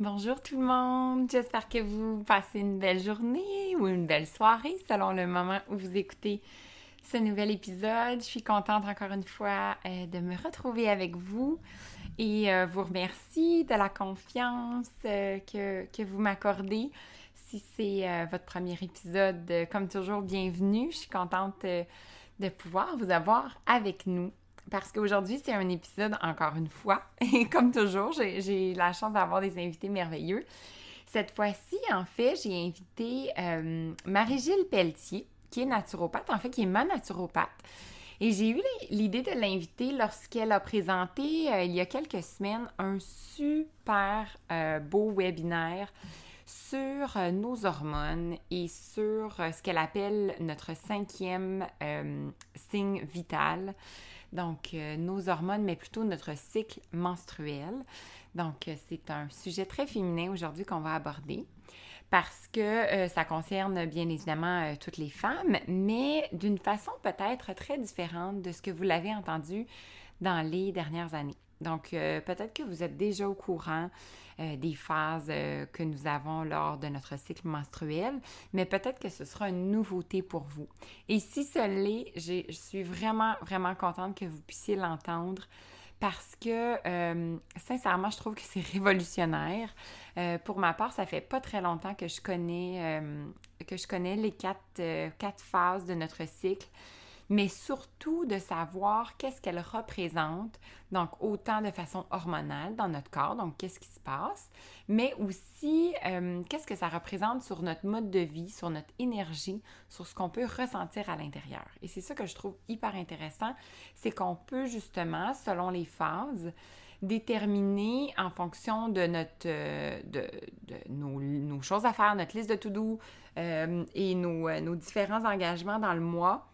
Bonjour tout le monde, j'espère que vous passez une belle journée ou une belle soirée selon le moment où vous écoutez ce nouvel épisode. Je suis contente encore une fois euh, de me retrouver avec vous et euh, vous remercie de la confiance euh, que, que, vous m'accordez. Si c'est votre premier épisode, comme toujours, bienvenue. Je suis contente de pouvoir vous avoir avec nous parce qu'aujourd'hui, c'est un épisode, encore une fois, et comme toujours, j'ai la chance d'avoir des invités merveilleux. Cette fois-ci, en fait, j'ai invité euh, Marie-Gilles Pelletier, qui est naturopathe, en fait, qui est ma naturopathe. Et j'ai eu l'idée de l'inviter lorsqu'elle a présenté, euh, il y a quelques semaines, un super euh, beau webinaire sur nos hormones et sur ce qu'elle appelle notre cinquième signe vital. Donc, euh, nos hormones, mais plutôt notre cycle menstruel. Donc, euh, c'est un sujet très féminin aujourd'hui qu'on va aborder parce que euh, ça concerne bien évidemment toutes les femmes, mais d'une façon peut-être très différente de ce que vous l'avez entendu dans les dernières années. Donc, peut-être que vous êtes déjà au courant euh, des phases euh, que nous avons lors de notre cycle menstruel, mais peut-être que ce sera une nouveauté pour vous. Et si ce l'est, je suis vraiment, vraiment contente que vous puissiez l'entendre parce que euh, sincèrement, je trouve que c'est révolutionnaire. pour ma part, ça fait pas très longtemps que je connais, que je connais les quatre, quatre phases de notre cycle mais surtout de savoir qu'est-ce qu'elle représente, donc autant de façon hormonale dans notre corps, donc qu'est-ce qui se passe, mais aussi euh, qu'est-ce que ça représente sur notre mode de vie, sur notre énergie, sur ce qu'on peut ressentir à l'intérieur. Et c'est ça que je trouve hyper intéressant, c'est qu'on peut justement, selon les phases, déterminer en fonction de notre euh, de, nos, choses à faire, notre liste de to-do euh, et nos, nos différents engagements dans le mois,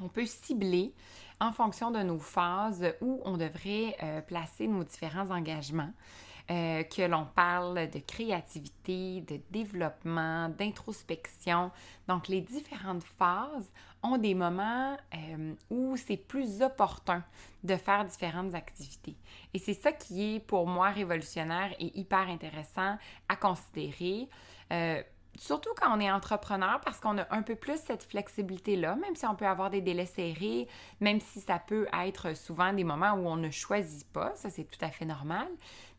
on peut cibler en fonction de nos phases où on devrait euh, placer nos différents engagements. Euh, que l'on parle de créativité, de développement, d'introspection. Donc, les différentes phases ont des moments euh, où c'est plus opportun de faire différentes activités. Et c'est ça qui est pour moi révolutionnaire et hyper intéressant à considérer surtout quand on est entrepreneur, parce qu'on a un peu plus cette flexibilité-là, même si on peut avoir des délais serrés, même si ça peut être souvent des moments où on ne choisit pas, ça c'est tout à fait normal.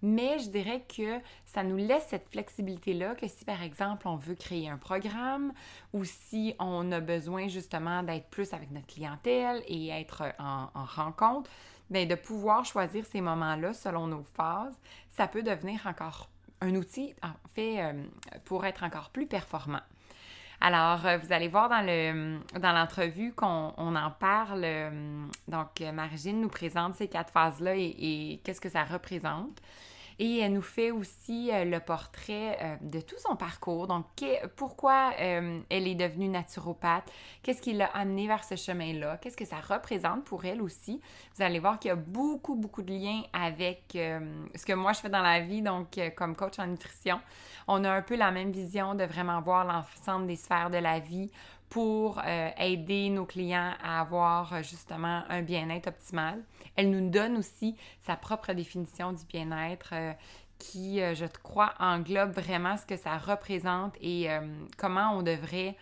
Mais je dirais que ça nous laisse cette flexibilité-là, que si par exemple on veut créer un programme ou si on a besoin justement d'être plus avec notre clientèle et être en, rencontre, bien de pouvoir choisir ces moments-là selon nos phases, ça peut devenir encore un outil, en fait, euh, pour être encore plus performant. Alors, euh, vous allez voir dans le dans l'entrevue qu'on en parle. Euh, donc, Margine nous présente ces quatre phases-là et qu'est-ce que ça représente. Et elle nous fait aussi euh, le portrait euh, de tout son parcours. Donc, pourquoi euh, elle est devenue naturopathe? Qu'est-ce qui l'a amenée vers ce chemin-là? Qu'est-ce que ça représente pour elle aussi? Vous allez voir qu'il y a beaucoup, beaucoup de liens avec ce que moi je fais dans la vie, donc comme coach en nutrition. On a un peu la même vision de vraiment voir l'ensemble des sphères de la vie pour euh, aider nos clients à avoir euh, justement un bien-être optimal. Elle nous donne aussi sa propre définition du bien-être euh, qui, je crois, englobe vraiment ce que ça représente et comment on devrait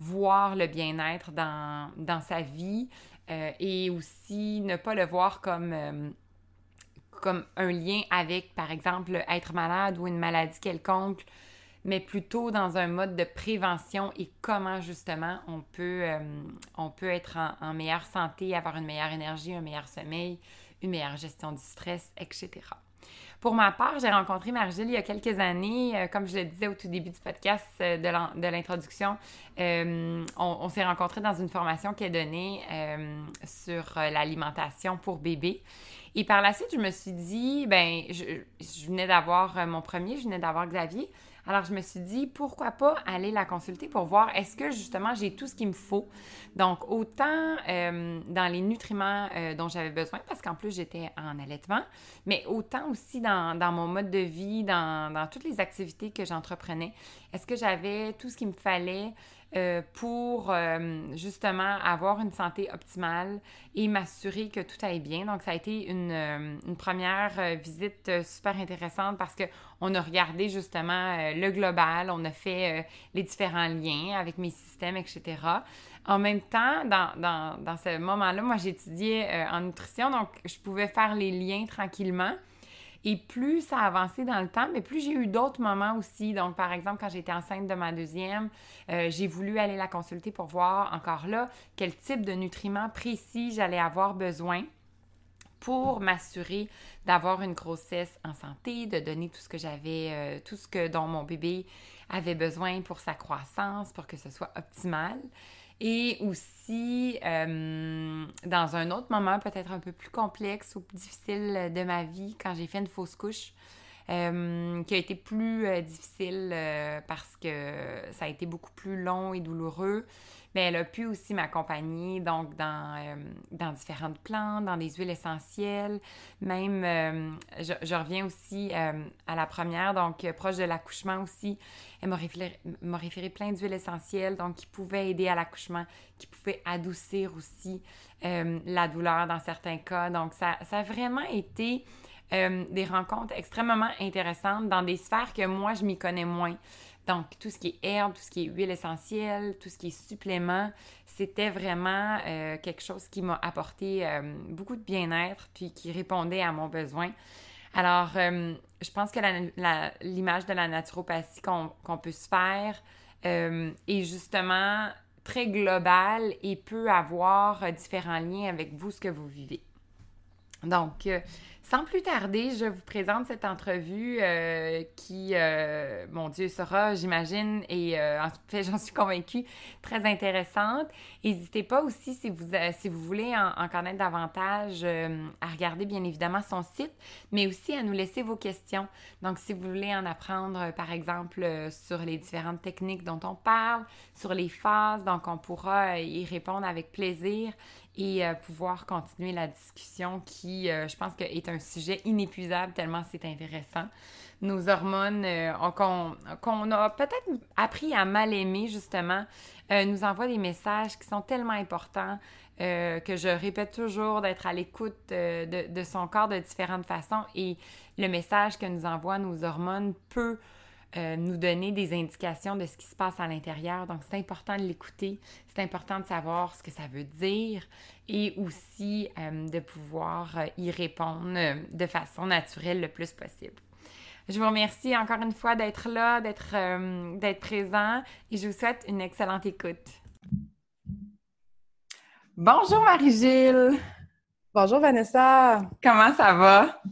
voir le bien-être dans, dans, sa vie et aussi ne pas le voir comme comme un lien avec, par exemple, être malade ou une maladie quelconque mais plutôt dans un mode de prévention et comment justement on peut, euh, on peut être en, meilleure santé, avoir une meilleure énergie, un meilleur sommeil, une meilleure gestion du stress, etc. Pour ma part, j'ai rencontré Margile il y a quelques années. Euh, comme je le disais au tout début du podcast euh, de l'introduction, on, s'est rencontrés dans une formation qui est donnée sur l'alimentation pour bébés. Et par la suite, je me suis dit, ben, je venais d'avoir mon premier, je venais d'avoir Xavier. Alors, je me suis dit, pourquoi pas aller la consulter pour voir est-ce que justement j'ai tout ce qu'il me faut? Donc, autant euh, dans les nutriments euh, dont j'avais besoin, parce qu'en plus j'étais en allaitement, mais autant aussi dans, mon mode de vie, dans, dans toutes les activités que j'entreprenais. Est-ce que j'avais tout ce qu'il me fallait? Euh, pour euh, justement avoir une santé optimale et m'assurer que tout aille bien. Donc, ça a été une, euh, première visite super intéressante parce qu'on a regardé justement le global, on a fait les différents liens avec mes systèmes, etc. En même temps, dans, dans, dans ce moment-là, moi, j'étudiais en nutrition, donc je pouvais faire les liens tranquillement. Et plus ça a avancé dans le temps, mais plus j'ai eu d'autres moments aussi. Donc, par exemple, quand j'étais enceinte de ma deuxième, euh, j'ai voulu aller la consulter pour voir encore là quel type de nutriments précis j'allais avoir besoin pour m'assurer d'avoir une grossesse en santé, de donner tout ce que j'avais, euh, tout ce que dont mon bébé avait besoin pour sa croissance, pour que ce soit optimal. Et aussi, euh, dans un autre moment peut-être un peu plus complexe ou difficile de ma vie, quand j'ai fait une fausse couche, euh, qui a été plus euh, difficile parce que ça a été beaucoup plus long et douloureux mais elle a pu aussi m'accompagner donc dans, euh, dans différentes plantes, dans des huiles essentielles. Même, euh, je, reviens aussi euh, à la première, donc proche de l'accouchement aussi. Elle m'a référé, référé, plein d'huiles essentielles, donc qui pouvaient aider à l'accouchement, qui pouvaient adoucir aussi la douleur dans certains cas. Donc, ça, ça a vraiment été des rencontres extrêmement intéressantes dans des sphères que moi, je m'y connais moins. Donc, tout ce qui est herbe, tout ce qui est huile essentielle, tout ce qui est supplément, c'était vraiment euh, quelque chose qui m'a apporté euh, beaucoup de bien-être, puis qui répondait à mon besoin. Alors, euh, je pense que l'image de la naturopathie qu'on peut se faire est justement très globale et peut avoir différents liens avec vous, ce que vous vivez. Donc, sans plus tarder, je vous présente cette entrevue euh, qui, euh, mon Dieu, sera, j'imagine, et euh, en fait, j'en suis convaincue, très intéressante. N'hésitez pas aussi, si vous, si vous voulez en, connaître davantage, à regarder bien évidemment son site, mais aussi à nous laisser vos questions. Donc, si vous voulez en apprendre, par exemple, sur les différentes techniques dont on parle, sur les phases, donc on pourra y répondre avec plaisir et euh, pouvoir continuer la discussion qui, euh, je pense, que est un sujet inépuisable tellement c'est intéressant. Nos hormones euh, qu'on a peut-être appris à mal aimer, justement, nous envoient des messages qui sont tellement importants que je répète toujours d'être à l'écoute de, de, son corps de différentes façons et le message que nous envoient nos hormones peut euh, nous donner des indications de ce qui se passe à l'intérieur. Donc, c'est important de l'écouter, c'est important de savoir ce que ça veut dire et aussi euh, de pouvoir euh, y répondre de façon naturelle le plus possible. Je vous remercie encore une fois d'être là, d'être d'être présent et je vous souhaite une excellente écoute. Bonjour Marie-Gilles. Bonjour Vanessa. Comment ça va?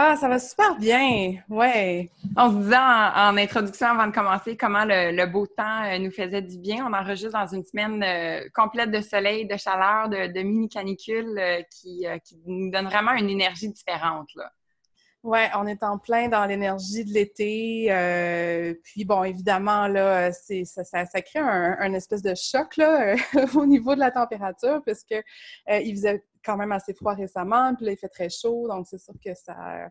Ah, ça va super bien, ouais. On se disait en, introduction avant de commencer comment le, beau temps euh, nous faisait du bien. On enregistre dans une semaine euh, complète de soleil, de chaleur, de, mini-canicule euh, qui, nous donne vraiment une énergie différente. Là. Ouais, on est en plein dans l'énergie de l'été. puis bon, évidemment, là, c'est, ça, ça, crée un, espèce de choc là, au niveau de la température, parce que il faisait quand même assez froid récemment, puis là, il fait très chaud, donc c'est sûr que ça,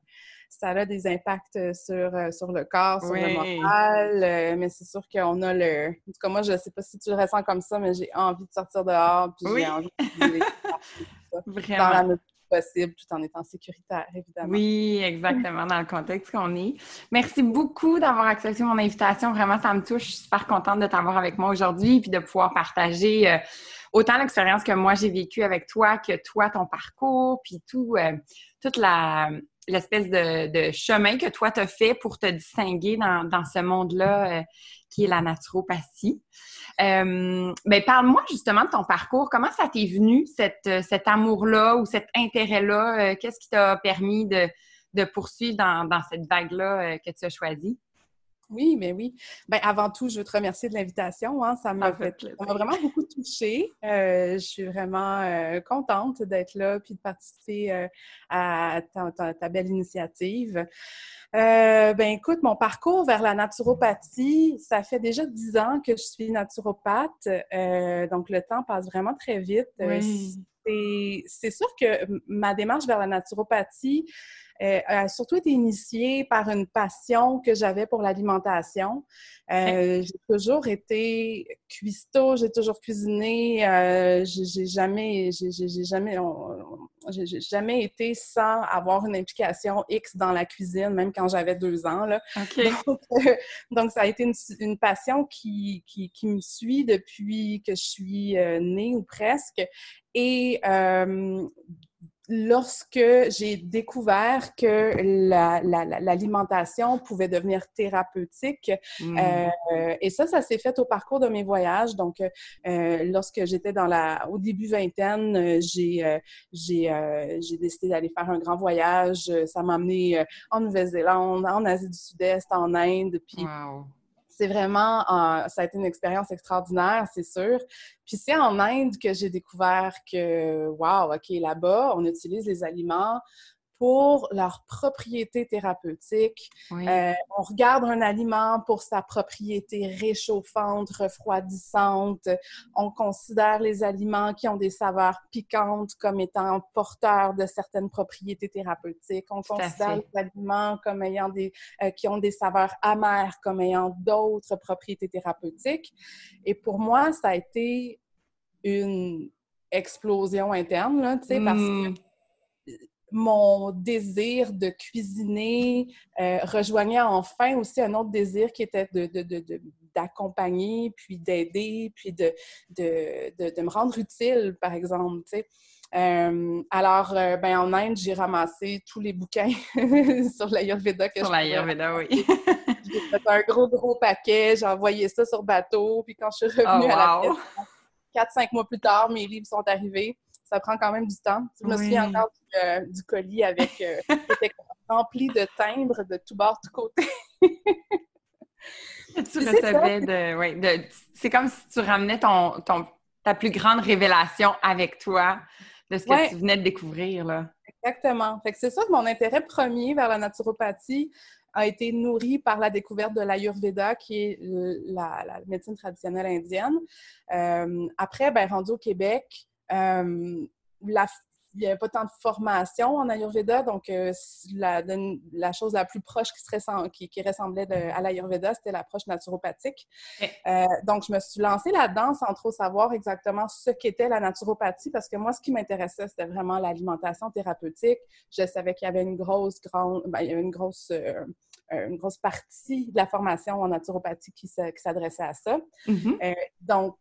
ça a des impacts sur, euh, sur le corps, sur le moral, euh, mais c'est sûr qu'on a le... En tout cas, moi, je ne sais pas si tu le ressens comme ça, mais j'ai envie de sortir dehors, puis j'ai envie de Vraiment. dans la possible, tout en étant sécuritaire, évidemment. Oui, exactement, dans le contexte qu'on est. Merci beaucoup d'avoir accepté mon invitation. Vraiment, ça me touche. Je suis super contente de t'avoir avec moi aujourd'hui, puis de pouvoir partager... Euh, autant l'expérience que moi j'ai vécue avec toi que toi, ton parcours, puis tout, euh, toute la, l'espèce de, chemin que toi, tu as fait pour te distinguer dans, ce monde-là qui est la naturopathie. Euh, ben, parle-moi justement de ton parcours. Comment ça t'est venu, cette, cet amour-là ou cet intérêt-là? Qu'est-ce qui t'a permis de, poursuivre dans, cette vague-là que tu as choisie? Oui, mais oui. Ben, avant tout, je veux te remercier de l'invitation. Hein. Ça m'a vraiment beaucoup touchée. Euh, je suis vraiment euh, contente d'être là puis de participer euh, à ta, belle initiative. ben écoute, mon parcours vers la naturopathie, ça fait déjà dix ans que je suis naturopathe, donc le temps passe vraiment très vite. C'est sûr que ma démarche vers la naturopathie, euh, a surtout été initiée par une passion que j'avais pour l'alimentation. Euh, j'ai toujours été cuistot, j'ai toujours cuisiné. Euh, j'ai jamais, j'ai jamais, j'ai jamais été sans avoir une implication X dans la cuisine, même quand j'avais deux ans. Là. Donc, ça a été une, passion qui, qui, qui, me suit depuis que je suis née ou presque. Et lorsque j'ai découvert que l'alimentation la, pouvait devenir thérapeutique, mmh. euh, et ça, ça s'est fait au parcours de mes voyages. Donc, euh, lorsque j'étais dans la, au début vingtaine, euh, j'ai euh, j'ai euh, décidé d'aller faire un grand voyage. Ça m'a amené en Nouvelle-Zélande, en Asie du Sud-Est, en Inde, puis c'est vraiment, ça a été une expérience extraordinaire, c'est sûr. Puis c'est en Inde que j'ai découvert que, wow, OK, là-bas, on utilise les aliments pour leur propriété thérapeutique. Euh, on regarde un aliment pour sa propriété réchauffante, refroidissante. On considère les aliments qui ont des saveurs piquantes comme étant porteurs de certaines propriétés thérapeutiques. On considère les aliments comme ayant des, euh, qui ont des saveurs amères comme ayant d'autres propriétés thérapeutiques. Et pour moi, ça a été une explosion interne, là, tu sais, parce que hmm mon désir de cuisiner euh, rejoignait enfin aussi un autre désir qui était d'accompagner, de, puis d'aider, puis de, de, me rendre utile, par exemple. Euh, alors, euh, ben, en Inde, j'ai ramassé tous les bouquins sur l'Ayurveda que sur l'Ayurveda, oui. j'ai fait un gros, gros paquet, j'ai envoyé ça sur bateau, puis quand je suis revenue oh, à la quatre, cinq mois plus tard, mes livres sont arrivés ça prend quand même du temps. Je me souviens encore euh, du, colis avec euh, était rempli de timbres de tout bord, de côté. tu recevais de, C'est comme si tu ramenais ton, ton, ta plus grande révélation avec toi de ce que tu venais de découvrir. Là. Exactement. c'est ça que mon intérêt premier vers la naturopathie a été nourri par la découverte de l'Ayurveda, qui est la, médecine traditionnelle indienne. Euh, après, ben, rendu au Québec, la, il n'y avait pas tant de formation en Ayurveda, donc euh, la, la, chose la plus proche qui, serait, qui, qui ressemblait à l'Ayurveda, c'était l'approche naturopathique. Euh, donc, je me suis lancée là-dedans sans trop savoir exactement ce qu'était la naturopathie, parce que moi, ce qui m'intéressait, c'était vraiment l'alimentation thérapeutique. Je savais qu'il y avait une grosse, grande, ben, il y avait une grosse, une grosse partie de la formation en naturopathie qui s'adressait à ça. Mm-hmm. donc,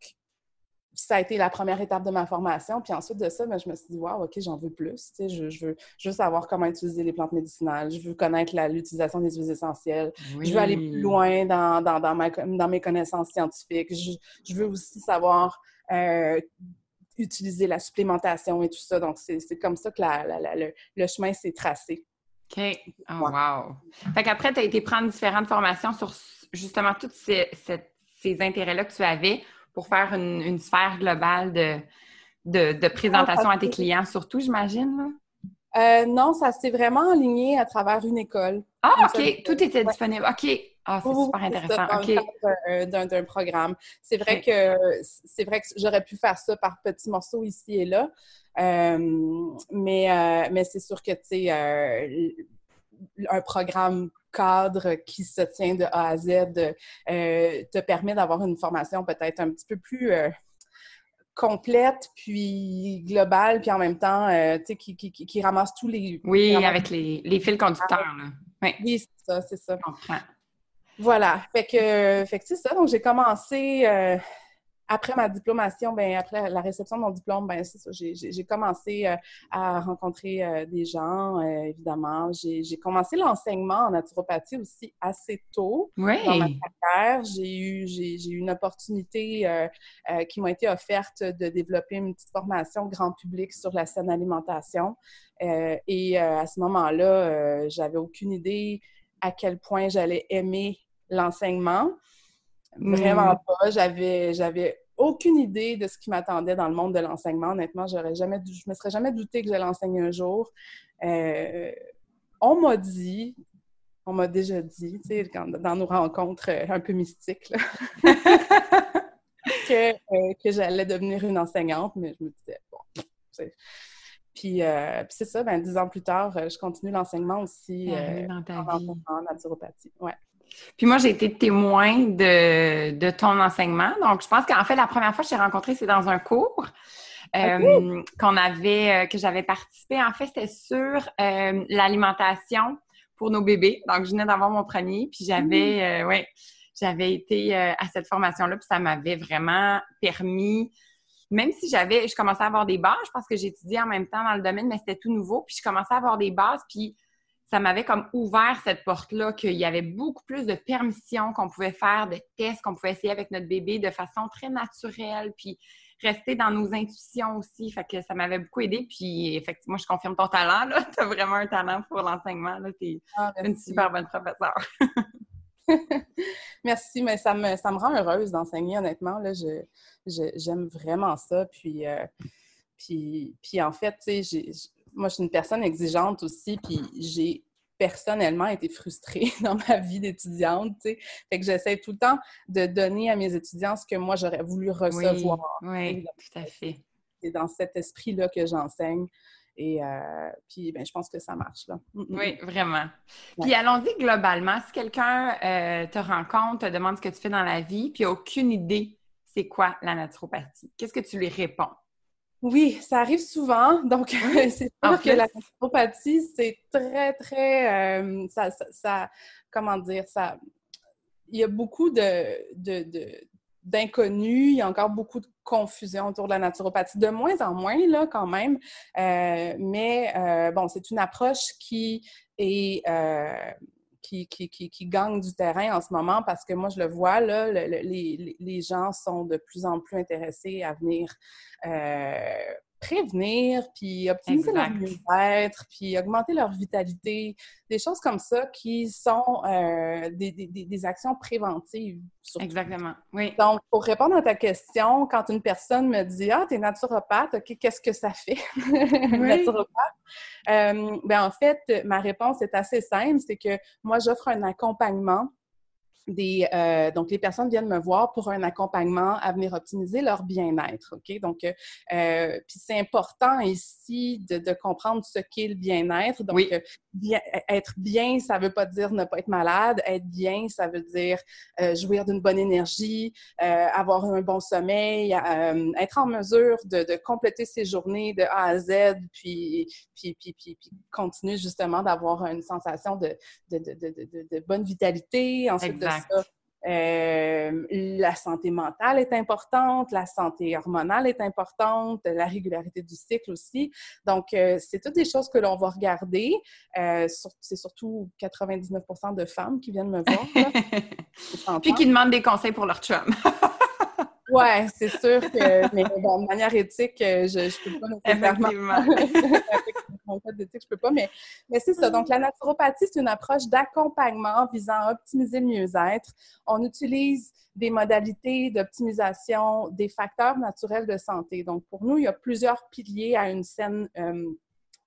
ça a été la première étape de ma formation. Puis ensuite de ça, ben, je me suis dit, wow, OK, j'en veux plus. Je, je, veux, je, veux, savoir comment utiliser les plantes médicinales. Je veux connaître l'utilisation des huiles essentielles. Je veux aller plus loin dans, dans, dans, ma, dans mes connaissances scientifiques. Je, je veux aussi savoir euh, utiliser la supplémentation et tout ça. Donc, c'est comme ça que la, le, le, chemin s'est tracé. OK. Oh, wow. Fait qu'après, tu as été prendre différentes formations sur justement tous ces, ces intérêts-là que tu avais pour faire une, sphère globale de, de, présentation à tes clients, surtout, j'imagine? Euh, non, ça s'est vraiment aligné à travers une école. Ah, OK. Tout était disponible. OK. Ah, c'est super intéressant. Cadre d'un programme. C'est vrai que c'est vrai que j'aurais pu faire ça par petits morceaux ici et là. Euh, mais euh, mais c'est sûr que, tu sais, un programme cadre qui se tient de A à Z euh, te permet d'avoir une formation peut-être un petit peu plus euh, complète, puis globale, puis en même temps, euh, tu sais, qui, qui, ramasse tous les... Oui, avec les, les, fils conducteurs, là. Oui, c'est ça, c'est ça. Voilà. Fait que, fait que c'est ça. Donc, j'ai commencé après ma diplomation, ben, après la réception de mon diplôme, ben, c'est ça, j'ai commencé euh, à rencontrer euh, des gens, euh, évidemment. J'ai commencé l'enseignement en naturopathie aussi assez tôt dans ma carrière. J'ai eu, eu une opportunité qui m'a été offerte de développer une petite formation grand public sur la saine alimentation. et à ce moment-là, j'avais aucune idée à quel point j'allais aimer l'enseignement. Vraiment hmm. pas. J'avais, j'avais aucune idée de ce qui m'attendait dans le monde de l'enseignement. Honnêtement, j'aurais jamais, je me serais jamais douté que j'allais enseigner un jour. Euh, on m'a dit, on m'a déjà dit, tu sais, dans nos rencontres euh, un peu mystiques, que, euh, que j'allais devenir une enseignante, mais je me disais, bon, puis, c'est ça, ben, dix ans plus tard, je continue l'enseignement aussi dans ta vie. en naturopathie. Ouais. Puis moi, j'ai été témoin de, ton enseignement. Donc, je pense qu'en fait, la première fois que je t'ai rencontré, c'est dans un cours. Euh, qu'on avait, euh, que j'avais participé. En fait, c'était sur euh, l'alimentation pour nos bébés. Donc, je venais d'avoir mon premier, puis j'avais, mmh. ouais, j'avais été à cette formation-là, puis ça m'avait vraiment permis, même si j'avais, je commençais à avoir des bases, je pense que j'étudiais en même temps dans le domaine, mais c'était tout nouveau, puis je commençais à avoir des bases, puis ça m'avait comme ouvert cette porte-là, qu'il y avait beaucoup plus de permissions qu'on pouvait faire, de tests qu'on pouvait essayer avec notre bébé de façon très naturelle, puis rester dans nos intuitions aussi. Fait que ça m'avait beaucoup aidé. Puis effectivement, je confirme ton talent, là. Tu as vraiment un talent pour l'enseignement, là. Tu es ah, une super bonne professeure. merci, mais ça me, ça me rend heureuse d'enseigner, honnêtement. Là, je, j'aime vraiment ça. Puis, euh, puis, puis en fait, tu sais, moi, je suis une personne exigeante aussi, puis j'ai personnellement été frustrée dans ma vie d'étudiante, tu sais. Fait que j'essaie tout le temps de donner à mes étudiants ce que moi, j'aurais voulu recevoir. Oui, tout à fait. C'est dans cet esprit-là que j'enseigne. Et euh, puis, ben, je pense que ça marche, là. Mm, mm, oui, mm. vraiment. Puis, allons-y globalement. Si quelqu'un euh, te rencontre, te demande ce que tu fais dans la vie, puis aucune idée c'est quoi la naturopathie, qu'est-ce que tu lui réponds? Oui, ça arrive souvent. Donc, c'est sûr que la naturopathie, c'est très, très. Euh, ça, comment dire, ça. Il y a beaucoup de, d'inconnus, il y a encore beaucoup de confusion autour de la naturopathie, de moins en moins, là, quand même. Euh, mais euh, bon, c'est une approche qui est qui, gagne du terrain en ce moment parce que moi, je le vois, là, les, les, gens sont de plus en plus intéressés à venir euh, prévenir, puis optimiser leur mieux-être, puis augmenter leur vitalité, des choses comme ça qui sont euh, des, des, des, actions préventives. Exactement, oui. Donc, pour répondre à ta question, quand une personne me dit « Ah, t'es naturopathe, OK, qu'est-ce que ça fait? naturopathe? Euh, ben, en fait, ma réponse est assez simple, c'est que moi, j'offre un accompagnement des, euh, donc, les personnes viennent me voir pour un accompagnement à venir optimiser leur bien-être. OK? Donc, euh, euh puis c'est important ici de, de comprendre ce qu'est le bien-être. Donc, euh, bien, être bien, ça veut pas dire ne pas être malade. Être bien, ça veut dire euh, jouir d'une bonne énergie, avoir un bon sommeil, être en mesure de, de, compléter ses journées de A à Z, puis, puis, puis, puis, puis continuer justement d'avoir une sensation de, de, de, bonne vitalité. Ensuite de euh, la santé mentale est importante, la santé hormonale est importante, la régularité du cycle aussi. Donc, euh, c'est toutes des choses que l'on va regarder. Euh, c'est surtout 99 de femmes qui viennent me voir. Puis qui demandent des conseils pour leur chum. Ouais, c'est sûr que, mais bon, de manière éthique, je ne peux pas nécessairement. Avec d'éthique, je peux pas, mais, mais c'est ça. Donc, la naturopathie, c'est une approche d'accompagnement visant à optimiser le mieux-être. On utilise des modalités d'optimisation des facteurs naturels de santé. Donc, pour nous, il y a plusieurs piliers à une saine euh,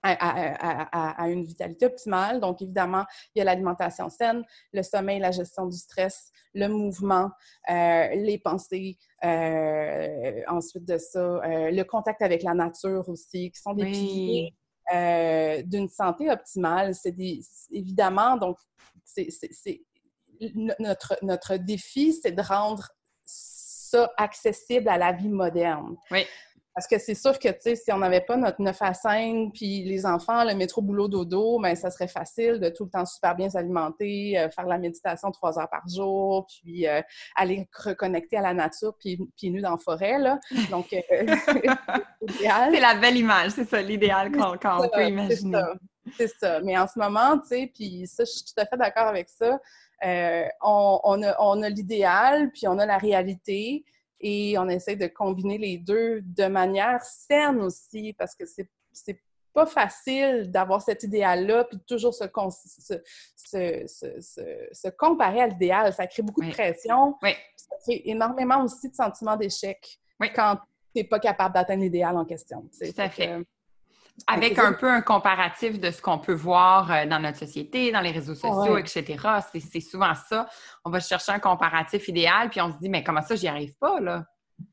à, une vitalité optimale. Donc, évidemment, il y a l'alimentation saine, le sommeil, la gestion du stress, le mouvement, euh, les pensées, euh, ensuite de ça, euh, le contact avec la nature aussi, qui sont des piliers d'une santé optimale. C'est évidemment, donc, notre, notre défi, c'est de rendre ça accessible à la vie moderne. Parce que c'est sûr que, tu sais, si on n'avait pas notre 9 à 5, puis les enfants, le métro, boulot, dodo, bien, ça serait facile de tout le temps super bien s'alimenter, euh, faire la méditation trois heures par jour, puis euh, aller reconnecter à la nature, puis pieds nus dans la forêt, là. Donc, euh, C'est la belle image, c'est ça, l'idéal qu'on peut imaginer. C'est ça. Mais en ce moment, tu sais, puis ça, je suis tout à fait d'accord avec ça. on, on, a, on a l'idéal, puis on a la réalité et on essaie de combiner les deux de manière saine aussi, parce que c'est, c'est pas facile d'avoir cet idéal-là, puis toujours se, se, comparer à l'idéal. Ça crée beaucoup de pression. Ça crée énormément aussi de sentiments d'échec quand tu n'es pas capable d'atteindre l'idéal en question. Tout à fait. Avec un peu un comparatif de ce qu'on peut voir euh, dans notre société, dans les réseaux sociaux, etc. C'est souvent ça. On va chercher un comparatif idéal, puis on se dit, mais comment ça, j'y arrive pas, là?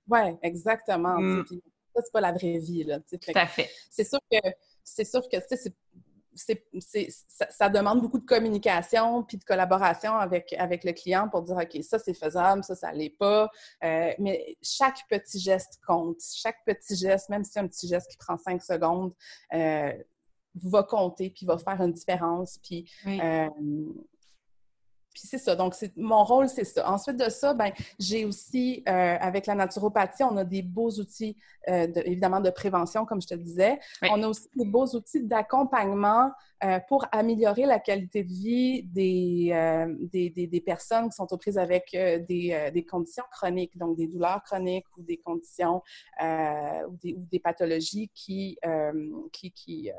Oui, exactement. Mm. ça, c'est pas la vraie vie, là. Tout à fait. C'est sûr que, c'est sûr que, c'est ça, demande beaucoup de communication puis de collaboration avec, avec le client pour dire, OK, ça, c'est faisable, ça, ça l'est pas. Euh, mais chaque petit geste compte. Chaque petit geste, même si c'est un petit geste qui prend cinq secondes, euh, va compter puis va faire une différence. Puis, euh, puis c'est ça. Donc, mon rôle, c'est ça. Ensuite de ça, ben, j'ai aussi, euh, avec la naturopathie, on a des beaux outils, euh, évidemment, de prévention, comme je te disais. On a aussi des beaux outils d'accompagnement euh, pour améliorer la qualité de vie des, des, des, personnes qui sont aux prises avec des, des, conditions chroniques, donc des douleurs chroniques ou des conditions ou des, ou, des, pathologies qui, qui, qui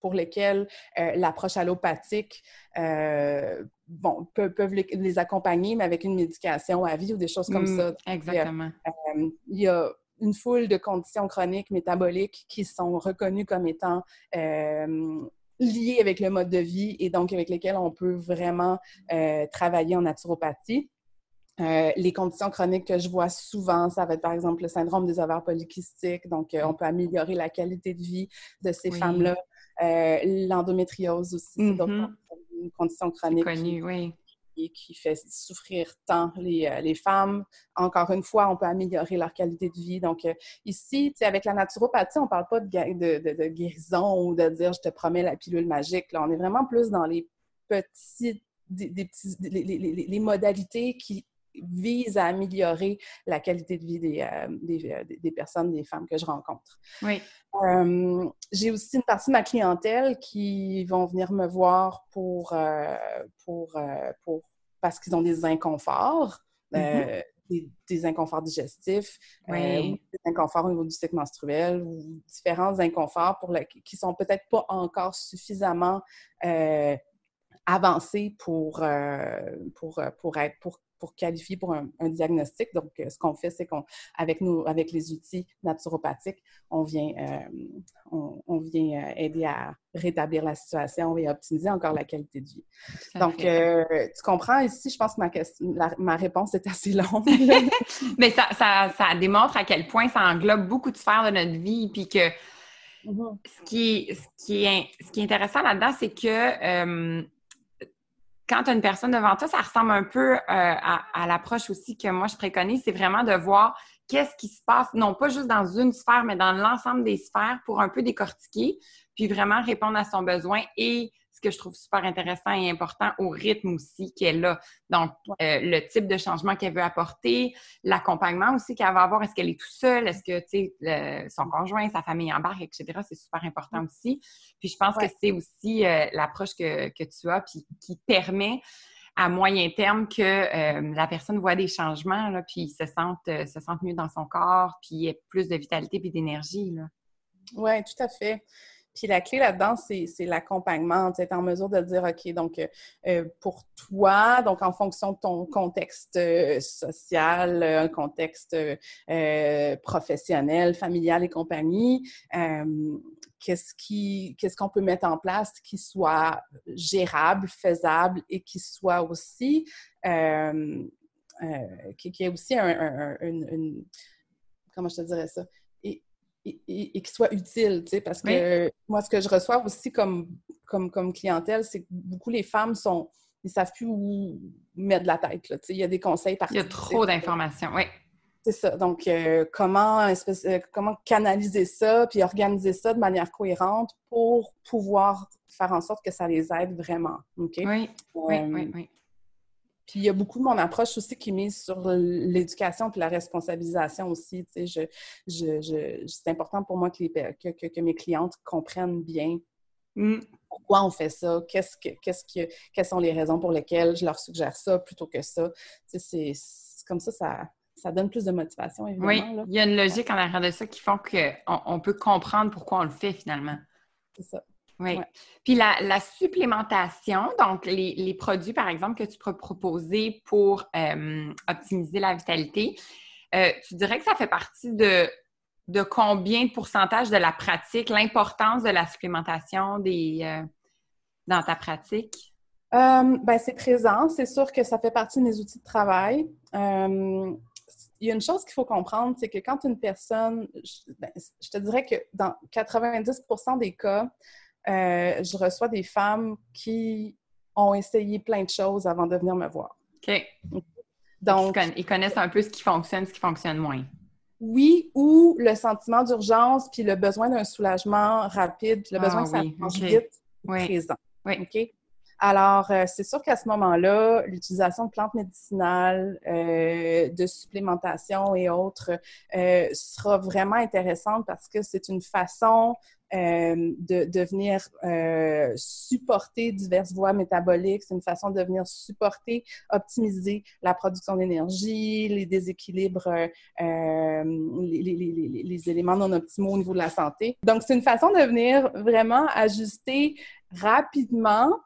pour lesquels euh, l'approche allopathique euh, bon, peuvent les, accompagner, mais avec une médication à vie ou des choses comme mm, ça. Exactement. Euh, il y a une foule de conditions chroniques métaboliques qui sont reconnues comme étant liées avec le mode de vie et donc avec lesquelles on peut vraiment travailler en naturopathie. les conditions chroniques que je vois souvent, ça va être par exemple le syndrome des ovaires polykystiques. Donc, on peut améliorer la qualité de vie de ces femmes-là euh, l'endométriose aussi, c'est mm-hmm. une condition chronique qui, qui, fait souffrir tant les, euh, les, femmes. Encore une fois, on peut améliorer leur qualité de vie. Donc, euh, ici, avec la naturopathie, on ne parle pas de, de, de, guérison ou de dire je te promets la pilule magique. Là. On est vraiment plus dans les petits, des, petits, les, les, les modalités qui vise à améliorer la qualité de vie des, euh, euh, des, personnes, des femmes que je rencontre. Oui. Euh, j'ai aussi une partie de ma clientèle qui vont venir me voir pour, pour, pour parce qu'ils ont des inconforts. Mm-hmm. Des, inconforts digestifs, des inconforts au niveau du cycle menstruel ou différents inconforts pour qui sont peut-être pas encore suffisamment avancés pour, pour, pour, être, pour pour qualifier pour un, diagnostic. Donc, euh, ce qu'on fait, c'est qu'avec nous, avec les outils naturopathiques, on vient, euh, on, vient euh, aider à rétablir la situation et optimiser encore la qualité de vie. Donc, tu comprends ici, je pense que ma, question, ma réponse est assez longue. Mais ça, ça, ça, démontre à quel point ça englobe beaucoup de sphères de notre vie, puis que mm-hmm. ce, qui, ce, qui est, ce qui est intéressant là-dedans, c'est que quand tu as une personne devant toi, ça ressemble un peu euh, à, l'approche aussi que moi je préconise, c'est vraiment de voir qu'est-ce qui se passe, non pas juste dans une sphère, mais dans l'ensemble des sphères pour un peu décortiquer, puis vraiment répondre à son besoin et ce que je trouve super intéressant et important au rythme aussi qu'elle a. Donc, euh, le type de changement qu'elle veut apporter, l'accompagnement aussi qu'elle va avoir. Est-ce qu'elle est tout seule? Est-ce que, tu sais, son conjoint, sa famille embarque, etc. C'est super important aussi. Puis, je pense que c'est aussi euh, l'approche que, que, tu as, puis qui permet à moyen terme que euh, la personne voit des changements, là, puis se sente, se sente mieux dans son corps, puis ait plus de vitalité puis d'énergie. Oui, tout à fait. La clé là-dedans, c'est l'accompagnement, être en mesure de dire, OK, donc euh, euh, pour toi, donc en fonction de ton contexte euh, social, un contexte professionnel, familial et compagnie, qu'est-ce qu'on peut mettre en place qui soit gérable, faisable et qui soit aussi qui, ait aussi un, comment je te dirais ça? Et, qui soit utile, tu sais, parce que moi, ce que je reçois aussi comme, comme, comme clientèle, c'est que beaucoup les femmes sont, ils savent plus où mettre de la tête, là, tu sais, il y a des conseils partout. Il y a trop d'informations, oui. C'est ça. Donc, euh, comment, euh, comment canaliser ça, puis organiser ça de manière cohérente pour pouvoir faire en sorte que ça les aide vraiment. OK? Oui, oui, oui, oui. Puis il y a beaucoup de mon approche aussi qui mise sur l'éducation puis la responsabilisation aussi. Tu sais, je, je, c'est important pour moi que, les, que, que, mes clientes comprennent bien mm. pourquoi on fait ça, qu'est-ce que, qu'est-ce que, quelles sont les raisons pour lesquelles je leur suggère ça plutôt que ça. Tu sais, c'est comme ça, ça, ça donne plus de motivation, évidemment. Oui, il y a une logique en arrière de ça qui font qu'on on peut comprendre pourquoi on le fait finalement. C'est ça. Oui. Puis la, supplémentation, donc les, produits, par exemple, que tu peux proposer pour euh, optimiser la vitalité, euh, tu dirais que ça fait partie de, de combien de pourcentage de la pratique, l'importance de la supplémentation des, euh, dans ta pratique? ben, c'est présent. C'est sûr que ça fait partie de mes outils de travail. il y a une chose qu'il faut comprendre, c'est que quand une personne, je, ben, je te dirais que dans 90 des cas, euh, je reçois des femmes qui ont essayé plein de choses avant de venir me voir. OK. Donc, ils connaissent un peu ce qui fonctionne, ce qui fonctionne moins. Oui, ou le sentiment d'urgence, puis le besoin d'un soulagement rapide, puis le besoin ah que ça change vite présent. Oui. OK? Alors, euh, c'est sûr qu'à ce moment-là, l'utilisation de plantes médicinales, euh, de supplémentation et autres sera vraiment intéressante parce que c'est une façon euh, de, de, venir euh, supporter diverses voies métaboliques. C'est une façon de venir supporter, optimiser la production d'énergie, les déséquilibres, euh, les, les, les, les, éléments non optimaux au niveau de la santé. Donc, c'est une façon de venir vraiment ajuster rapidement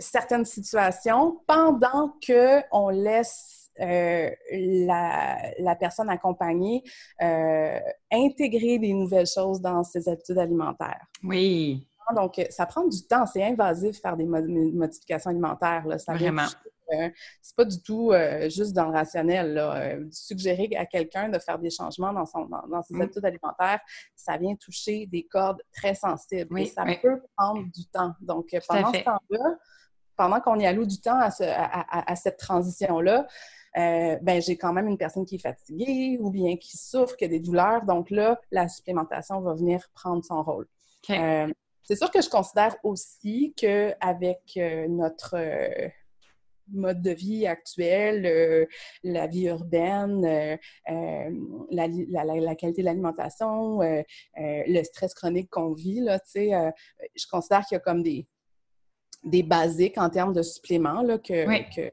certaines situations pendant qu'on laisse euh, la, personne accompagnée euh, intégrer des nouvelles choses dans ses habitudes alimentaires. Oui. Donc, ça prend du temps. C'est invasif faire des modifications alimentaires. Là. Ça Vraiment. Euh, c'est pas du tout juste dans le rationnel. Là. suggérer à quelqu'un de faire des changements dans, son, dans, ses mm. habitudes alimentaires, ça vient toucher des cordes très sensibles. et ça peut prendre du temps. Donc, pendant ce temps-là, pendant qu'on y alloue du temps à, à cette transition-là, euh, ben, j'ai quand même une personne qui est fatiguée ou bien qui souffre, qui a des douleurs. Donc là, la supplémentation va venir prendre son rôle. Euh, c'est sûr que je considère aussi qu'avec euh, notre mode de vie actuel, la vie urbaine, la, qualité de l'alimentation, le stress chronique qu'on vit, là, je considère qu'il y a comme des, des basiques en termes de suppléments là, que,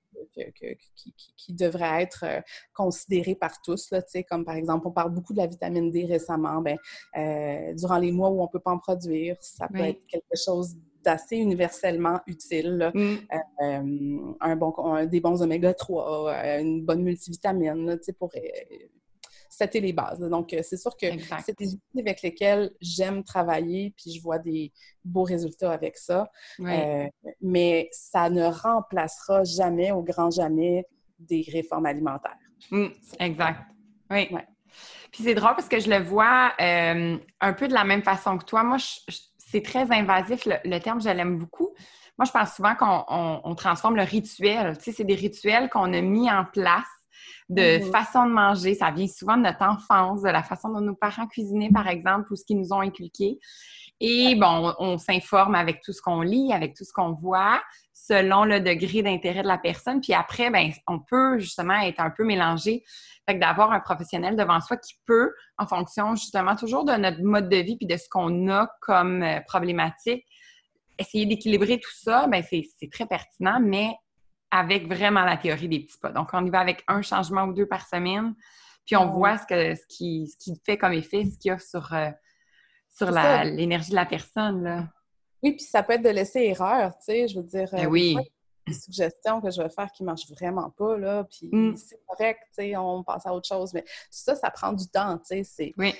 qui, devraient être euh, considérés par tous. Là, comme par exemple, on parle beaucoup de la vitamine D récemment. Ben, euh, durant les mois où on ne peut pas en produire, ça peut être quelque chose d'assez universellement utile. Mm. Euh, un bon, des bons oméga 3, une bonne multivitamine là, pour c'était les bases. Donc, euh, c'est sûr que c'est des outils avec lesquels j'aime travailler, puis je vois des beaux résultats avec ça. Euh, mais ça ne remplacera jamais, au grand jamais, des réformes alimentaires. Mmh, exact. Oui. Puis c'est drôle parce que je le vois euh, un peu de la même façon que toi. Moi, c'est très invasif. Le, terme, je l'aime beaucoup. Moi, je pense souvent qu'on transforme le rituel. Tu sais, c'est des rituels qu'on a mis en place de mhm. façon de manger. Ça vient souvent de notre enfance, de la façon dont nos parents cuisinaient, par exemple, ou ce qu'ils nous ont inculqué. Et bon, on, s'informe avec tout ce qu'on lit, avec tout ce qu'on voit, selon le degré d'intérêt de la personne. Puis après, ben, on peut justement être un peu mélangé. Fait que d'avoir un professionnel devant soi qui peut, en fonction justement toujours de notre mode de vie puis de ce qu'on a comme euh, problématique, essayer d'équilibrer tout ça, ben c'est très pertinent, mais avec vraiment la théorie des petits pas. Donc, on y va avec un changement ou deux par semaine, puis on voit ce, que, ce, qui, ce qui fait comme effet, ce qu'il y a sur, euh, sur l'énergie de la personne. Là. Oui, puis ça peut être de laisser erreur, tu sais, je veux dire. Ben euh, oui. Des suggestions que je vais faire qui ne marchent vraiment pas, là, puis mm. c'est correct, tu sais, on passe à autre chose, mais ça, ça prend du temps, tu sais. Oui.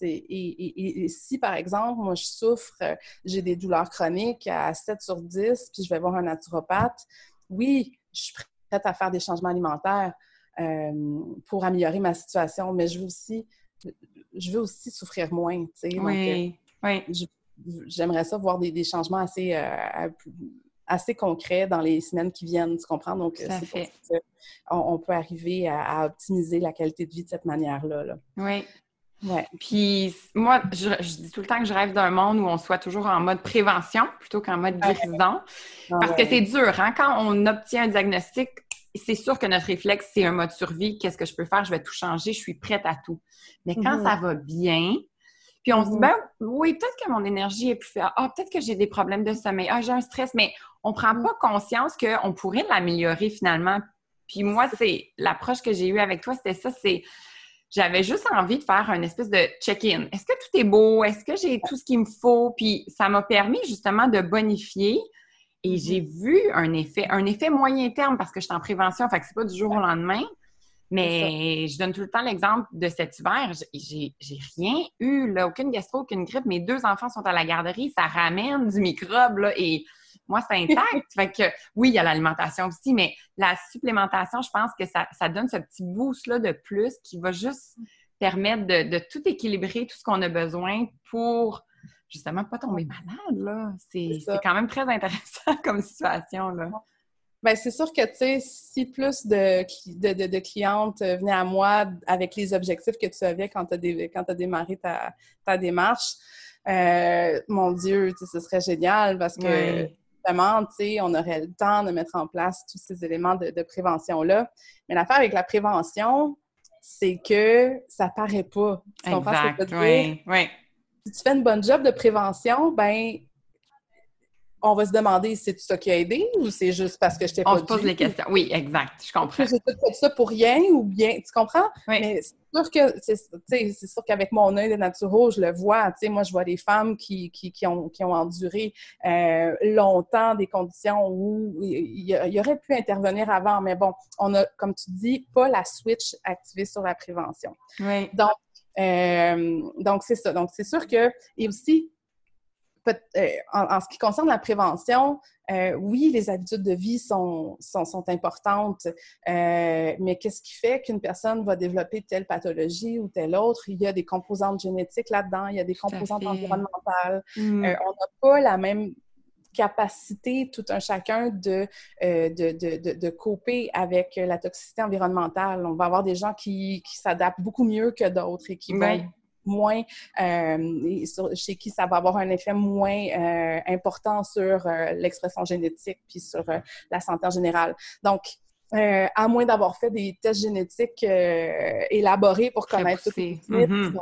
Et, et, si, par exemple, moi, je souffre, euh, j'ai des douleurs chroniques à 7 sur 10, puis je vais voir un naturopathe, oui, je suis prête à faire des changements alimentaires euh, pour améliorer ma situation, mais je veux aussi, je veux aussi souffrir moins. Tu sais, oui, oui. J'aimerais ça voir des, changements assez, euh, assez concret dans les semaines qui viennent, tu comprends? Donc, c'est on, peut arriver à, optimiser la qualité de vie de cette manière-là. Là. Oui. Ouais. Puis moi, je, dis tout le temps que je rêve d'un monde où on soit toujours en mode prévention plutôt qu'en mode guérison. Parce que c'est dur, hein? Quand on obtient un diagnostic, c'est sûr que notre réflexe, c'est un mode survie. Qu'est-ce que je peux faire? Je vais tout changer. Je suis prête à tout. Mais quand mm-hmm. ça va bien, puis on se dit, mm-hmm. ben oui, peut-être que mon énergie est plus faible. Ah, peut-être que j'ai des problèmes de sommeil. Ah, j'ai un stress. Mais on prend mm. pas conscience qu'on pourrait l'améliorer finalement. Puis moi, c'est l'approche que j'ai eue avec toi, c'était ça, c'est j'avais juste envie de faire un espèce de check-in. Est-ce que tout est beau? Est-ce que j'ai tout ce qu'il me faut? Puis ça m'a permis justement de bonifier et mm-hmm. j'ai vu un effet, un effet moyen terme parce que je suis en prévention, fait que c'est pas du jour au lendemain. Mais je donne tout le temps l'exemple de cet hiver. J'ai rien eu, là, aucune gastro, aucune grippe. Mes deux enfants sont à la garderie. Ça ramène du microbe, là, et moi, c'est intact. fait que oui, il y a l'alimentation aussi, mais la supplémentation, je pense que ça, donne ce petit boost-là de plus qui va juste permettre de, tout équilibrer, tout ce qu'on a besoin pour justement pas tomber malade. Là. C'est, quand même très intéressant comme situation. Là. Bien, c'est sûr que, tu sais, si plus de, de, clientes venaient à moi avec les objectifs que tu avais quand tu as, démarré ta, démarche, euh, mon Dieu, ce serait génial parce que on aurait le temps de mettre en place tous ces éléments de, prévention-là. Mais l'affaire avec la prévention, c'est que ça paraît pas. exact, oui, oui. Si tu fais une bonne job de prévention, ben on va se demander c'est ça qui a aidé ou c'est juste parce que je t'ai pas On se pose les questions. Oui, exact. Je comprends. J'ai fait ça pour rien ou bien. Tu comprends? Oui. Mais c'est sûr que c'est sûr qu'avec mon œil de naturo, je le vois. Tu sais, moi, je vois des femmes qui, qui, qui, ont, qui ont enduré euh, longtemps des conditions où il y, aurait pu intervenir avant. Mais bon, on a, comme tu dis, pas la switch activée sur la prévention. Oui. Donc, euh, donc c'est ça. Donc, c'est sûr que, et aussi, euh, en, ce qui concerne la prévention, euh, oui, les habitudes de vie sont, sont, importantes, euh, mais qu'est-ce qui fait qu'une personne va développer telle pathologie ou telle autre? Il y a des composantes génétiques là-dedans, il y a des composantes environnementales. Mm. on n'a pas la même capacité, tout un chacun, de, de, de, couper avec la toxicité environnementale. On va avoir des gens qui, qui s'adaptent beaucoup mieux que d'autres et qui vont moins, euh, chez qui ça va avoir un effet moins euh, important sur euh, l'expression génétique puis sur la santé en général. Donc, à moins d'avoir fait des tests génétiques élaborés pour connaître toutes les mm-hmm.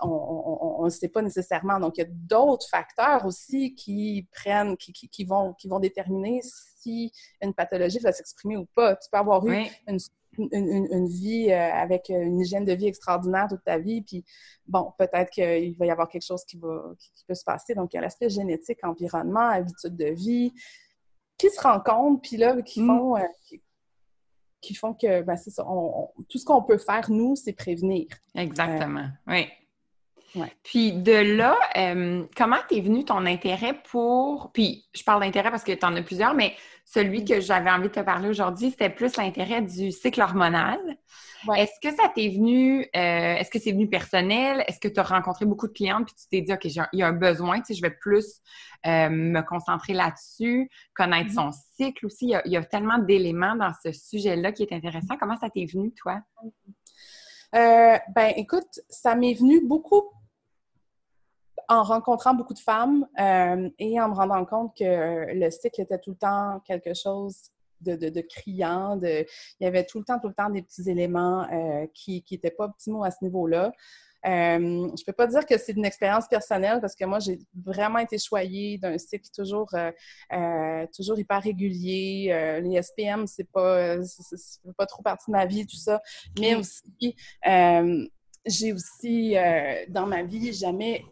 on ne sait pas nécessairement. Donc, il y a d'autres facteurs aussi qui prennent, qui, qui, vont, qui vont déterminer si une pathologie va s'exprimer ou pas. Tu peux avoir eu une une, vie euh, avec une hygiène de vie extraordinaire toute ta vie, puis bon, peut-être qu'il va y avoir quelque chose qui, va, qui, peut se passer. Donc, il y a l'aspect génétique, environnement, habitude de vie, qui se rencontrent, puis là, qui mm. font, euh, qui, font que, ben, c'est ça, tout ce qu'on peut faire, nous, c'est prévenir. Exactement, oui. Puis de là, euh, comment t'es venu ton intérêt pour. Puis je parle d'intérêt parce que tu en as plusieurs, mais celui mm. que j'avais envie de te parler aujourd'hui, c'était plus l'intérêt du cycle hormonal. Est-ce que ça t'est venu, euh, est-ce que c'est venu personnel? Est-ce que tu as rencontré beaucoup de clientes puis tu t'es dit, OK, il y a un besoin, tu sais, je vais plus euh, me concentrer là-dessus, connaître mm-hmm. son cycle aussi? Il y a, tellement d'éléments dans ce sujet-là qui est intéressant. Comment ça t'est venu, toi? ben, écoute, ça m'est venu beaucoup en rencontrant beaucoup de femmes euh, et en me rendant compte que le cycle était tout le temps quelque chose de, de, criant, de, il y avait tout le temps, tout le temps des petits éléments euh, qui n'étaient pas optimaux à ce niveau-là. Euh, je peux pas dire que c'est une expérience personnelle parce que moi, j'ai vraiment été choyée d'un cycle toujours, euh, toujours hyper régulier. les SPM, c'est pas, pas trop partie de ma vie, tout ça. Mais aussi, j'ai aussi, dans ma vie, jamais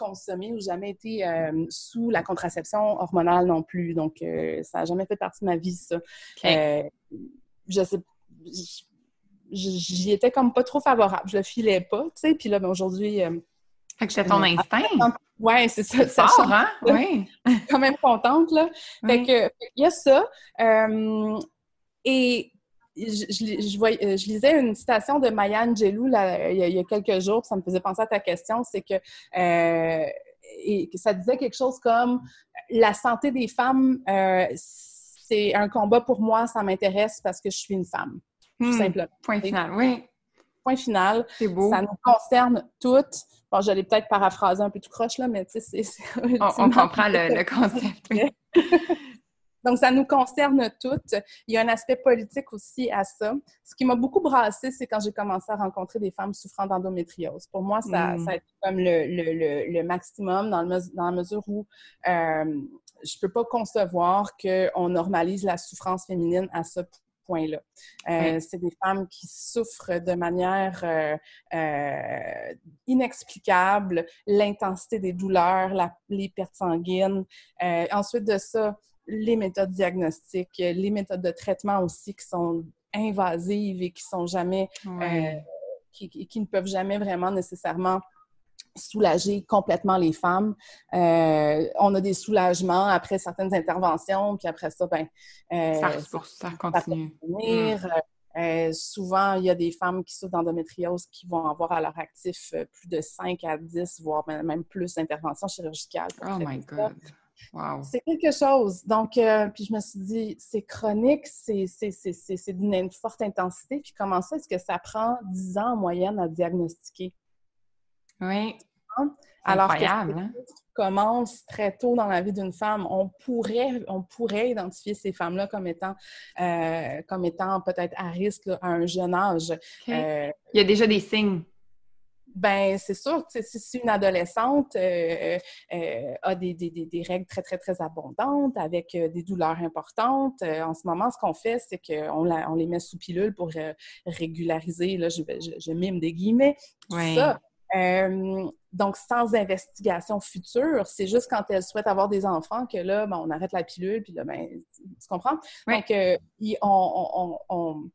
consommé ou jamais été euh, sous la contraception hormonale non plus. Donc, euh, ça n'a jamais fait partie de ma vie, ça. Euh, je sais j'y étais comme pas trop favorable. Je le filais pas, tu sais. Puis là, ben, aujourd'hui... fait que c'est ton instinct. Oui, c'est ça. ça fort, hein? Oui. quand même contente, là. Fait que, il y a ça. et je, je, je, lisais une citation de Maya Angelou là, il, y a, quelques jours, ça me faisait penser à ta question, c'est que euh, et ça disait quelque chose comme la santé des femmes, euh, c'est un combat pour moi, ça m'intéresse parce que je suis une femme. Tout hmm. simplement. Point final, oui. Point final. C'est beau. Ça nous concerne toutes. Bon, j'allais peut-être paraphraser un peu tout croche, là, mais tu sais, c'est... On, comprend le, le concept. Donc, ça nous concerne toutes. Il y a un aspect politique aussi à ça. Ce qui m'a beaucoup brassé, c'est quand j'ai commencé à rencontrer des femmes souffrant d'endométriose. Pour moi, ça, hmm. ça, a été comme le, le, le, maximum dans, dans, la mesure où euh, je ne peux pas concevoir qu'on normalise la souffrance féminine à ce point-là. Euh, c'est des femmes qui souffrent de manière euh, euh, inexplicable, l'intensité des douleurs, la, les pertes sanguines. ensuite de ça, les méthodes diagnostiques, les méthodes de traitement aussi qui sont invasives et qui sont jamais, euh, qui, qui, ne peuvent jamais vraiment nécessairement soulager complètement les femmes. Euh, on a des soulagements après certaines interventions, puis après ça, ben, euh, ça, pour, ça continue. Mm. souvent, il y a des femmes qui souffrent d'endométriose qui vont avoir à leur actif plus de 5 à 10, voire même plus d'interventions chirurgicales. Oh my God! C'est quelque chose. Donc, euh, puis je me suis dit, c'est chronique, c'est d'une forte intensité. Puis comment ça, est-ce que ça prend 10 ans en moyenne à diagnostiquer? Oui. Alors incroyable, hein? commence très tôt dans la vie d'une femme, on pourrait, on pourrait identifier ces femmes-là comme étant, euh, comme étant peut-être à risque à un jeune âge. Euh, Il y a déjà des signes. Ben, c'est sûr, si une adolescente euh, euh, a des, des, des, règles très, très, très abondantes avec euh, des douleurs importantes, en ce moment, ce qu'on fait, c'est qu'on on les met sous pilule pour régulariser, là, je, je, mime des guillemets, tout ça. donc, sans investigation future, c'est juste quand elle souhaite avoir des enfants que là, ben, on arrête la pilule, puis là, ben, tu comprends? Donc, on, on,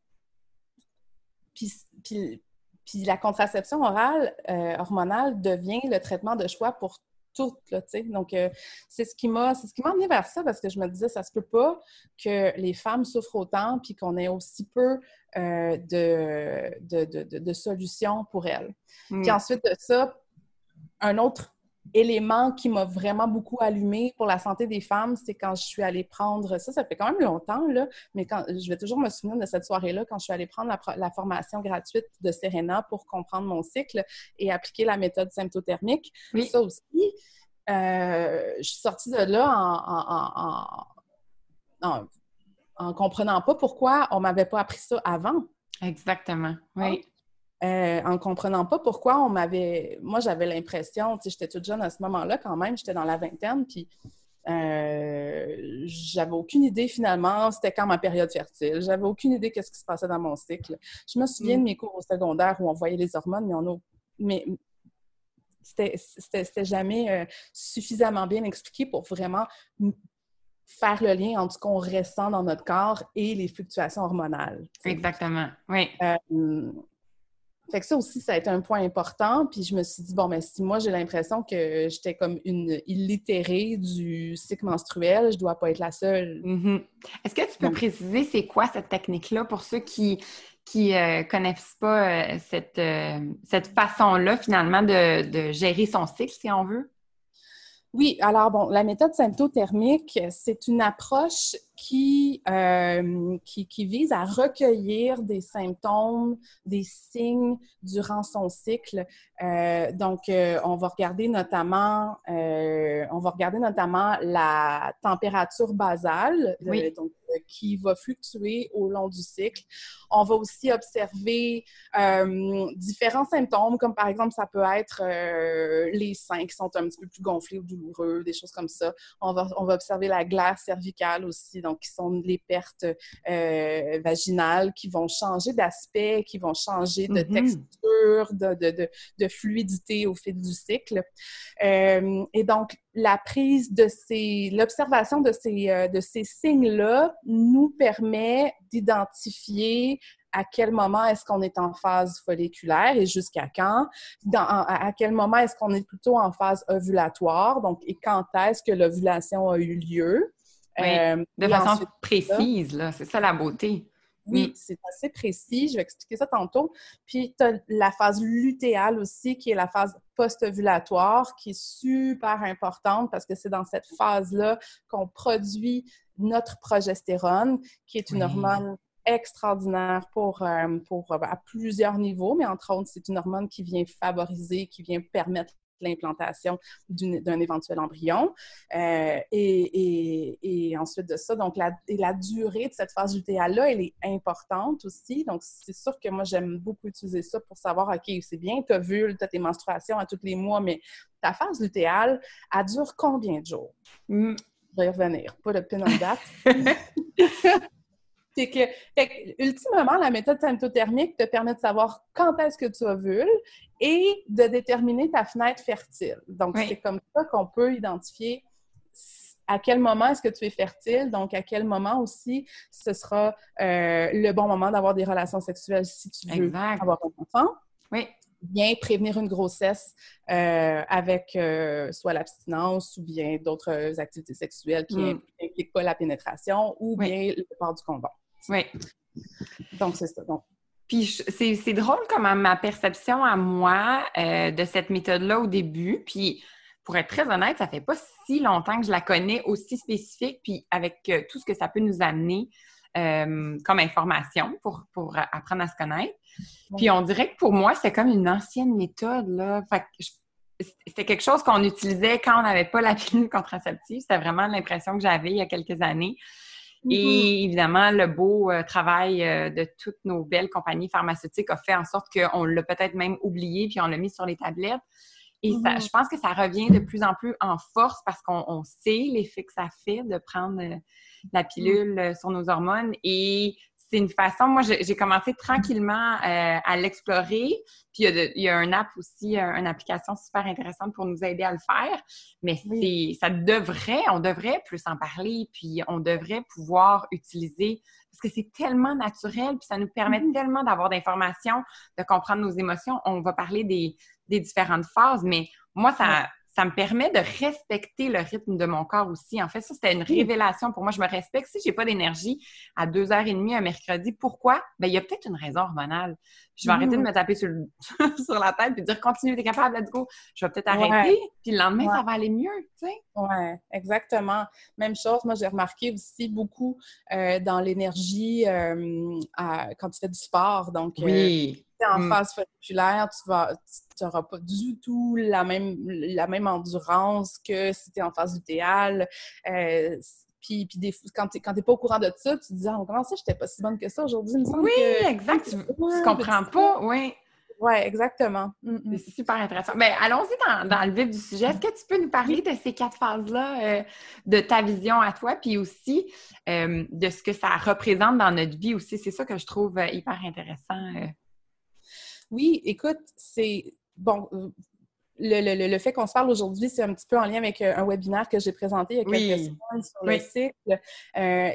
puis, puis, puis la contraception orale, euh, hormonale, devient le traitement de choix pour toutes, là, tu sais. Donc, euh, c'est ce qui m'a c'est ce qui m'a amené vers ça parce que je me disais, ça se peut pas que les femmes souffrent autant puis qu'on ait aussi peu euh, de, de, de, solutions pour elles. Puis mm. ensuite de ça, un autre élément qui m'a vraiment beaucoup allumé pour la santé des femmes, c'est quand je suis allée prendre, ça, ça fait quand même longtemps, là, mais quand, je vais toujours me souvenir de cette soirée-là, quand je suis allée prendre la, formation gratuite de Serena pour comprendre mon cycle et appliquer la méthode symptothermique. Oui. Ça aussi, euh, je suis sortie de là en, en, en comprenant pas pourquoi on m'avait pas appris ça avant. Exactement, oui. Euh, en comprenant pas pourquoi on m'avait. Moi, j'avais l'impression, tu sais, j'étais toute jeune à ce moment-là quand même, j'étais dans la vingtaine, puis euh, j'avais aucune idée finalement c'était quand ma période fertile. J'avais aucune idée qu'est-ce qui se passait dans mon cycle. Je me souviens de mm. mes cours au secondaire où on voyait les hormones, mais on a. Mais c'était jamais euh, suffisamment bien expliqué pour vraiment faire le lien entre ce qu'on ressent dans notre corps et les fluctuations hormonales. Exactement, oui. Fait que ça aussi, ça a été un point important. Puis je me suis dit, bon, mais si moi j'ai l'impression que j'étais comme une illitérée du cycle menstruel, je dois pas être la seule. Mm-hmm. Est-ce que tu peux préciser c'est quoi cette technique-là pour ceux qui qui ne euh, connaissent pas euh, cette, euh, cette façon-là finalement de, de gérer son cycle, si on veut? Oui, alors bon, la méthode symptothermique, c'est une approche euh, qui, qui, vise à recueillir des symptômes, des signes durant son cycle. Euh, donc, euh, on va regarder notamment, on va regarder notamment la température basale, donc, qui va fluctuer au long du cycle. On va aussi observer différents symptômes, comme par exemple, ça peut être les seins qui sont un petit peu plus gonflés ou douloureux, des choses comme ça. On va, on va observer la glace cervicale aussi donc qui sont les pertes euh, vaginales, qui vont changer d'aspect, qui vont changer de mm-hmm. texture, de, fluidité au fil du cycle. Euh, et donc, la prise de ces, l'observation de ces, euh, de ces signes-là nous permet d'identifier à quel moment est-ce qu'on est en phase folliculaire et jusqu'à quand, à, quel moment est-ce qu'on est plutôt en phase ovulatoire, donc et quand est-ce que l'ovulation a eu lieu. Euh, de façon précise, là. C'est ça la beauté. Oui, mm. c'est assez précis. Je vais expliquer ça tantôt. Puis, tu as la phase lutéale aussi, qui est la phase post-ovulatoire, qui est super importante parce que c'est dans cette phase-là qu'on produit notre progestérone, qui est une hormone extraordinaire pour, euh, pour, euh, à plusieurs niveaux, mais entre autres, c'est une hormone qui vient favoriser, qui vient permettre l'implantation d'un éventuel embryon. Euh, et, et, ensuite de ça, donc la, la durée de cette phase lutéale-là, elle est importante aussi. Donc, c'est sûr que moi, j'aime beaucoup utiliser ça pour savoir, OK, c'est bien, tu as vu, tu as tes menstruations à tous les mois, mais ta phase lutéale, elle dure combien de jours? Mm. Je vais y revenir, pas de pin date. C'est que, ultimement, la méthode symptothermique te permet de savoir quand est-ce que tu ovules et de déterminer ta fenêtre fertile. Donc, c'est comme ça qu'on peut identifier à quel moment est-ce que tu es fertile, donc à quel moment aussi ce sera euh, le bon moment d'avoir des relations sexuelles si tu veux avoir un enfant. Oui. Bien prévenir une grossesse euh, avec euh, soit l'abstinence ou bien d'autres activités sexuelles qui n'impliquent mm. pas la pénétration ou bien le port du condom. Oui. Donc, c'est ça. Donc, puis c'est drôle comme ma perception à moi euh, de cette méthode-là au début. Puis pour être très honnête, ça fait pas si longtemps que je la connais aussi spécifique, puis avec euh, tout ce que ça peut nous amener euh, comme information pour, pour apprendre à se connaître. Puis on dirait que pour moi, c'est comme une ancienne méthode. Là. Fait c'était quelque chose qu'on utilisait quand on n'avait pas la pilule contraceptive. C'était vraiment l'impression que j'avais il y a quelques années. Et mm-hmm. évidemment, le beau euh, travail euh, de toutes nos belles compagnies pharmaceutiques a fait en sorte qu'on l'a peut-être même oublié puis on l'a mis sur les tablettes. Et ça, mm-hmm. je pense que ça revient de plus en plus en force parce qu'on sait l'effet que ça fait de prendre euh, la mm. pilule sur nos hormones. Et c'est une façon, moi, j'ai commencé tranquillement euh, à l'explorer. Puis il y, a un app aussi, euh, une application super intéressante pour nous aider à le faire. Mais ça devrait, on devrait plus en parler, puis on devrait pouvoir utiliser parce que c'est tellement naturel, puis ça nous permet mm-hmm. tellement d'avoir d'informations, de comprendre nos émotions. On va parler des, des différentes phases, mais moi, ça, ça me permet de respecter le rythme de mon corps aussi. En fait, ça, c'était une révélation pour moi. Je me respecte. Si j'ai pas d'énergie à 2h30 un mercredi, pourquoi? Ben, il y a peut-être une raison hormonale. Je vais arrêter de me taper sur, sur la tête et dire continue, t'es capable, let's go. Je vais peut-être arrêter, puis le lendemain, ça va aller mieux, tu sais. Oui, exactement. Même chose, moi, j'ai remarqué aussi beaucoup euh, dans l'énergie euh, quand tu fais du sport. Donc, euh, oui en mm. phase folliculaire, tu vas n'auras pas du tout la même, la même endurance que si tu es en phase lutéale. Euh, puis, puis des, quand tu n'es pas au courant de ça, tu te dis ah, comment ça, je n'étais pas si bonne que ça aujourd'hui, Oui, exact. Tu, ne comprends pas, oui. Oui, exactement. Mm, mm. C'est super intéressant. Mais ben, allons-y dans, le vif du sujet. Est-ce que tu peux nous parler de ces quatre phases-là, euh, de ta vision à toi, puis aussi euh, de ce que ça représente dans notre vie aussi? C'est ça que je trouve hyper intéressant. Oui, écoute, c'est bon. Euh, le, fait qu'on se parle aujourd'hui, c'est un petit peu en lien avec euh, un webinaire que j'ai présenté il y a quelques semaines sur le cycle. Euh,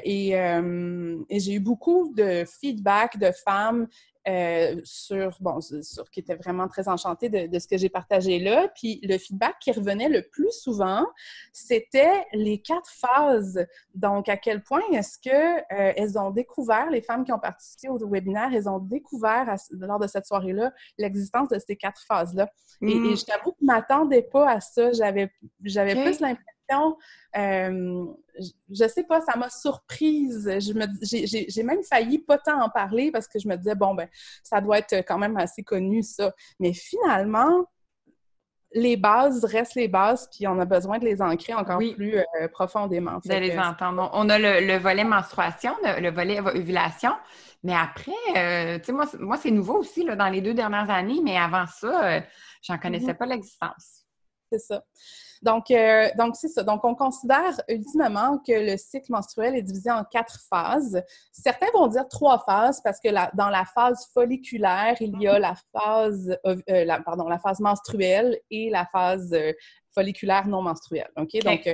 et j'ai eu beaucoup de feedback de femmes euh, sur, bon, sur, qui était vraiment très enchantée de, ce que j'ai partagé là. Puis le feedback qui revenait le plus souvent, c'était les quatre phases. Donc, à quel point est-ce que euh, elles ont découvert, les femmes qui ont participé au webinaire, elles ont découvert lors de cette soirée-là l'existence de ces quatre phases-là. Et, mm. je t'avoue que je m'attendais pas à ça. J'avais, j'avais plus l'impression euh, je sais pas, ça m'a surprise. J'ai même failli pas tant en parler parce que je me disais, bon, ben, ça doit être quand même assez connu, ça. Mais finalement, les bases restent les bases, puis on a besoin de les ancrer encore plus euh, profondément. De les entendre. On a le, volet menstruation, le, volet ovulation, mais après, euh, tu sais, moi, moi c'est nouveau aussi là, dans les deux dernières années, mais avant ça, j'en connaissais mm-hmm. pas l'existence. C'est ça. Donc, euh, donc c'est ça. Donc, on considère ultimement que le cycle menstruel est divisé en quatre phases. Certains vont dire trois phases parce que dans la phase folliculaire, il y a la phase, euh, la, pardon, la phase menstruelle et la phase euh, folliculaire non menstruelle. OK? Donc,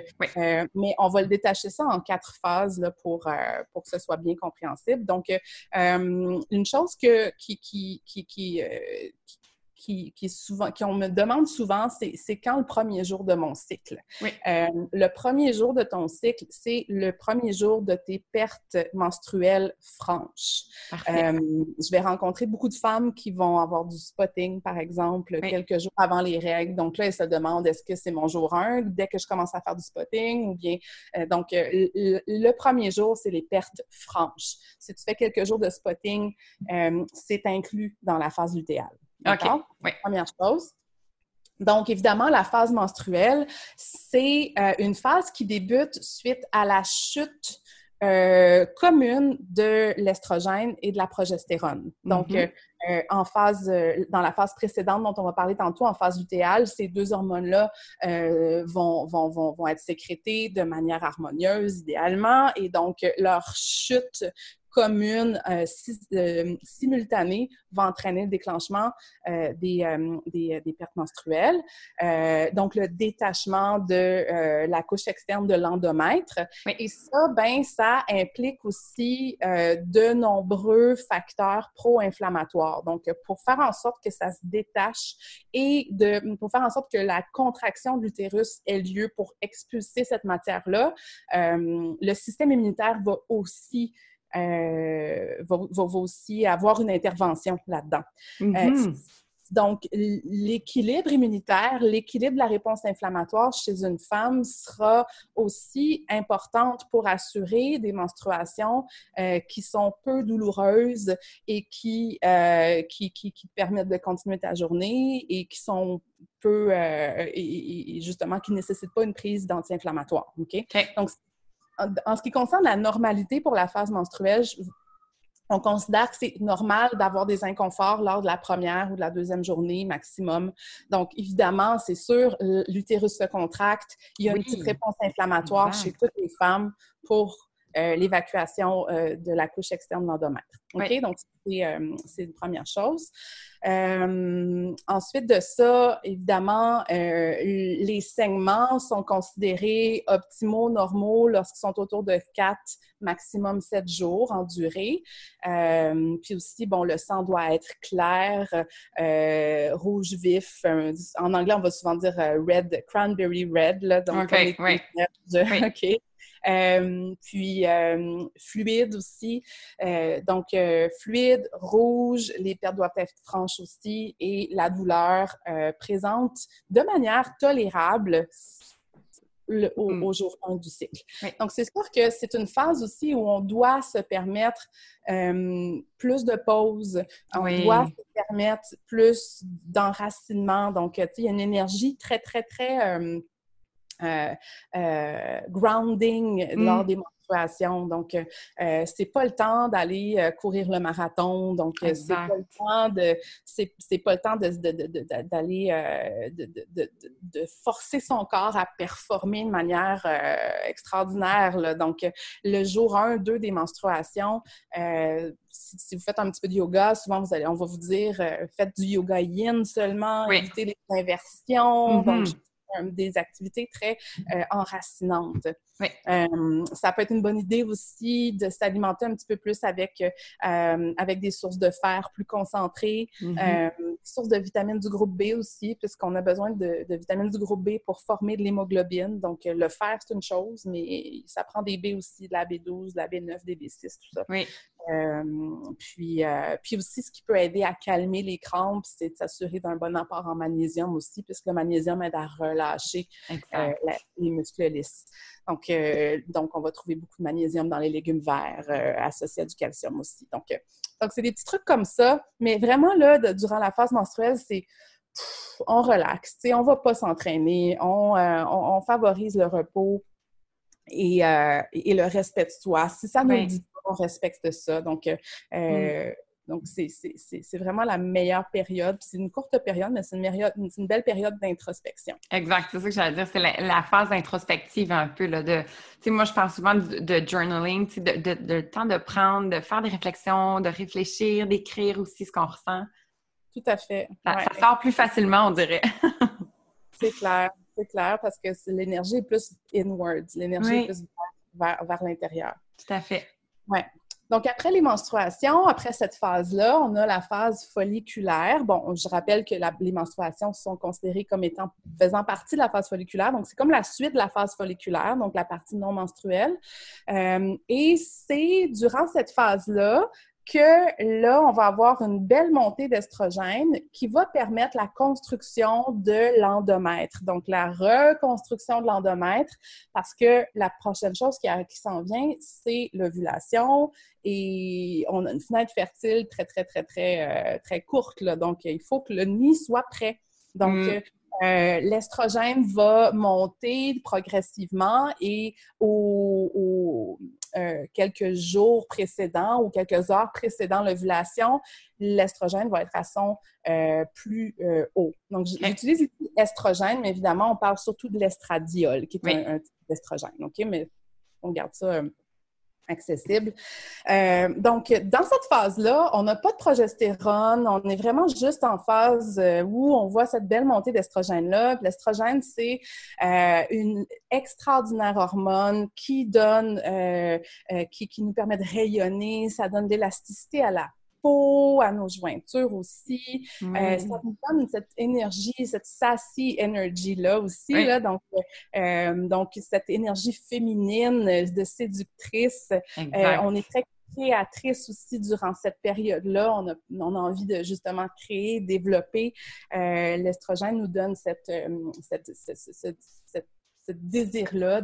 mais on va le détacher ça en quatre phases là, pour, pour que ce soit bien compréhensible. Donc, une chose que, qui, qui, qui, qui qui, qui, souvent, qui on me demande souvent, c'est quand le premier jour de mon cycle? Euh, le premier jour de ton cycle, c'est le premier jour de tes pertes menstruelles franches. Euh, je vais rencontrer beaucoup de femmes qui vont avoir du spotting, par exemple, quelques jours avant les règles. Donc là, elles se demandent est-ce que c'est mon jour 1 dès que je commence à faire du spotting ou bien. Euh, donc, le, premier jour, c'est les pertes franches. Si tu fais quelques jours de spotting, c'est inclus dans la phase lutéale. OK. Première chose. Donc, évidemment, la phase menstruelle, c'est euh, une phase qui débute suite à la chute euh, commune de l'estrogène et de la progestérone. Donc, mm-hmm. euh, en phase, dans la phase précédente dont on va parler tantôt, en phase lutéale, ces deux hormones-là vont, vont, vont, vont, être sécrétées de manière harmonieuse, idéalement, et donc leur chute commune euh, euh, simultanée va entraîner le déclenchement euh, des, des, pertes menstruelles. donc, le détachement de la couche externe de l'endomètre. Et ça, ben, ça implique aussi de nombreux facteurs pro-inflammatoires. Donc, pour faire en sorte que ça se détache et de, pour faire en sorte que la contraction de l'utérus ait lieu pour expulser cette matière-là, le système immunitaire va aussi euh, va, aussi avoir une intervention là-dedans. Euh, mm-hmm. donc, l'équilibre immunitaire, l'équilibre de la réponse inflammatoire chez une femme sera aussi importante pour assurer des menstruations euh, qui sont peu douloureuses et qui, qui, qui, permettent de continuer ta journée et qui sont peu, et, justement, qui ne nécessitent pas une prise d'anti-inflammatoire. OK? Donc, en, ce qui concerne la normalité pour la phase menstruelle, on considère que c'est normal d'avoir des inconforts lors de la première ou de la deuxième journée maximum. Donc, évidemment, c'est sûr, l'utérus se contracte. Il y a une petite réponse inflammatoire chez toutes les femmes pour euh, l'évacuation euh, de la couche externe de l'endomètre. OK? Donc, euh, c'est une première chose. ensuite de ça, évidemment, les saignements sont considérés optimaux, normaux lorsqu'ils sont autour de 4, maximum 7 jours en durée. puis aussi, bon, le sang doit être clair, rouge vif. en anglais, on va souvent dire red, cranberry red. Là, donc, OK, oui. OK. Euh, puis euh, fluide aussi. Euh, donc fluide, rouge, les pertes doivent être franches aussi et la douleur présente de manière tolérable le, hmm. au, jour 1 du cycle. Donc, c'est sûr que c'est une phase aussi où on doit se permettre plus de pauses, on doit se permettre plus d'enracinement. Donc, il y a une énergie très, très, très euh, euh, grounding lors mm. des menstruations. Donc, euh, c'est pas le temps d'aller courir le marathon. Donc, c'est pas le temps de c'est pas le temps d'aller de, de, forcer son corps à performer de manière extraordinaire. Donc, le jour 1, 2 des menstruations, si, vous faites un petit peu de yoga, souvent vous allez, on va vous dire faites du yoga yin seulement, évitez les inversions. Donc, mm-hmm des activités très euh, enracinantes. Euh, ça peut être une bonne idée aussi de s'alimenter un petit peu plus avec, euh, avec des sources de fer plus concentrées, des sources de vitamines du groupe B aussi, puisqu'on a besoin de, vitamines du groupe B pour former de l'hémoglobine. Donc, le fer, c'est une chose, mais ça prend des B aussi, de la B12, de la B9, des B6, tout ça. Puis, puis aussi, ce qui peut aider à calmer les crampes, c'est de s'assurer d'un bon apport en magnésium aussi, puisque le magnésium aide à relâcher les muscles lisses. Donc, euh, donc, on va trouver beaucoup de magnésium dans les légumes verts euh, associés à du calcium aussi. Donc, euh, donc c'est des petits trucs comme ça. Mais vraiment, là, durant la phase menstruelle, c'est on relaxe, on ne va pas s'entraîner, on, favorise le repos et, le respect de soi. Si ça nous dit pas, on respecte ça. Donc, mm. Donc, c'est vraiment la meilleure période. C'est une courte période, mais c'est une, une, belle période d'introspection. Exact, c'est ça que j'allais dire. C'est la, phase introspective un peu. Là, de, moi, je parle souvent de, journaling, de, de, le temps de prendre, de faire des réflexions, de réfléchir, d'écrire aussi ce qu'on ressent. Tout à fait. Ça, sort plus facilement, on dirait. c'est clair, c'est clair, parce que l'énergie est plus inwards. L'énergie est plus vers, vers l'intérieur. Tout à fait. Ouais. Donc, après les menstruations, après cette phase-là, on a la phase folliculaire. Bon, je rappelle que les menstruations sont considérées comme étant faisant partie de la phase folliculaire. Donc, c'est comme la suite de la phase folliculaire, donc la partie non menstruelle. Euh, et c'est durant cette phase-là que là, on va avoir une belle montée d'estrogène qui va permettre la construction de l'endomètre. Donc, la reconstruction de l'endomètre, parce que la prochaine chose qui, qui s'en vient, c'est l'ovulation et on a une fenêtre fertile très, très, très, très, euh, très courte. Là. Donc, il faut que le nid soit prêt. Donc, mm. Euh, euh, l'estrogène va monter progressivement et aux, euh, quelques jours précédents ou quelques heures précédant l'ovulation, l'estrogène va être à son euh, plus haut. Donc, j'utilise ici estrogène, mais évidemment, on parle surtout de l'estradiol, qui est un, type d'estrogène. OK? Mais on garde ça accessible. Euh, donc, dans cette phase-là, on n'a pas de progestérone, on est vraiment juste en phase euh, où on voit cette belle montée d'estrogène-là. L'estrogène, c'est euh, une extraordinaire hormone qui donne, qui, qui, nous permet de rayonner, ça donne de l'élasticité à la à nos jointures aussi. Euh, ça nous donne cette énergie, cette sassy energy-là aussi. Là, donc, euh, donc, cette énergie féminine de séductrice. Euh, on est très créatrice aussi durant cette période-là. On a, on a envie de justement créer, développer. L'estrogène nous donne cette, cette, cette, cette ce désir-là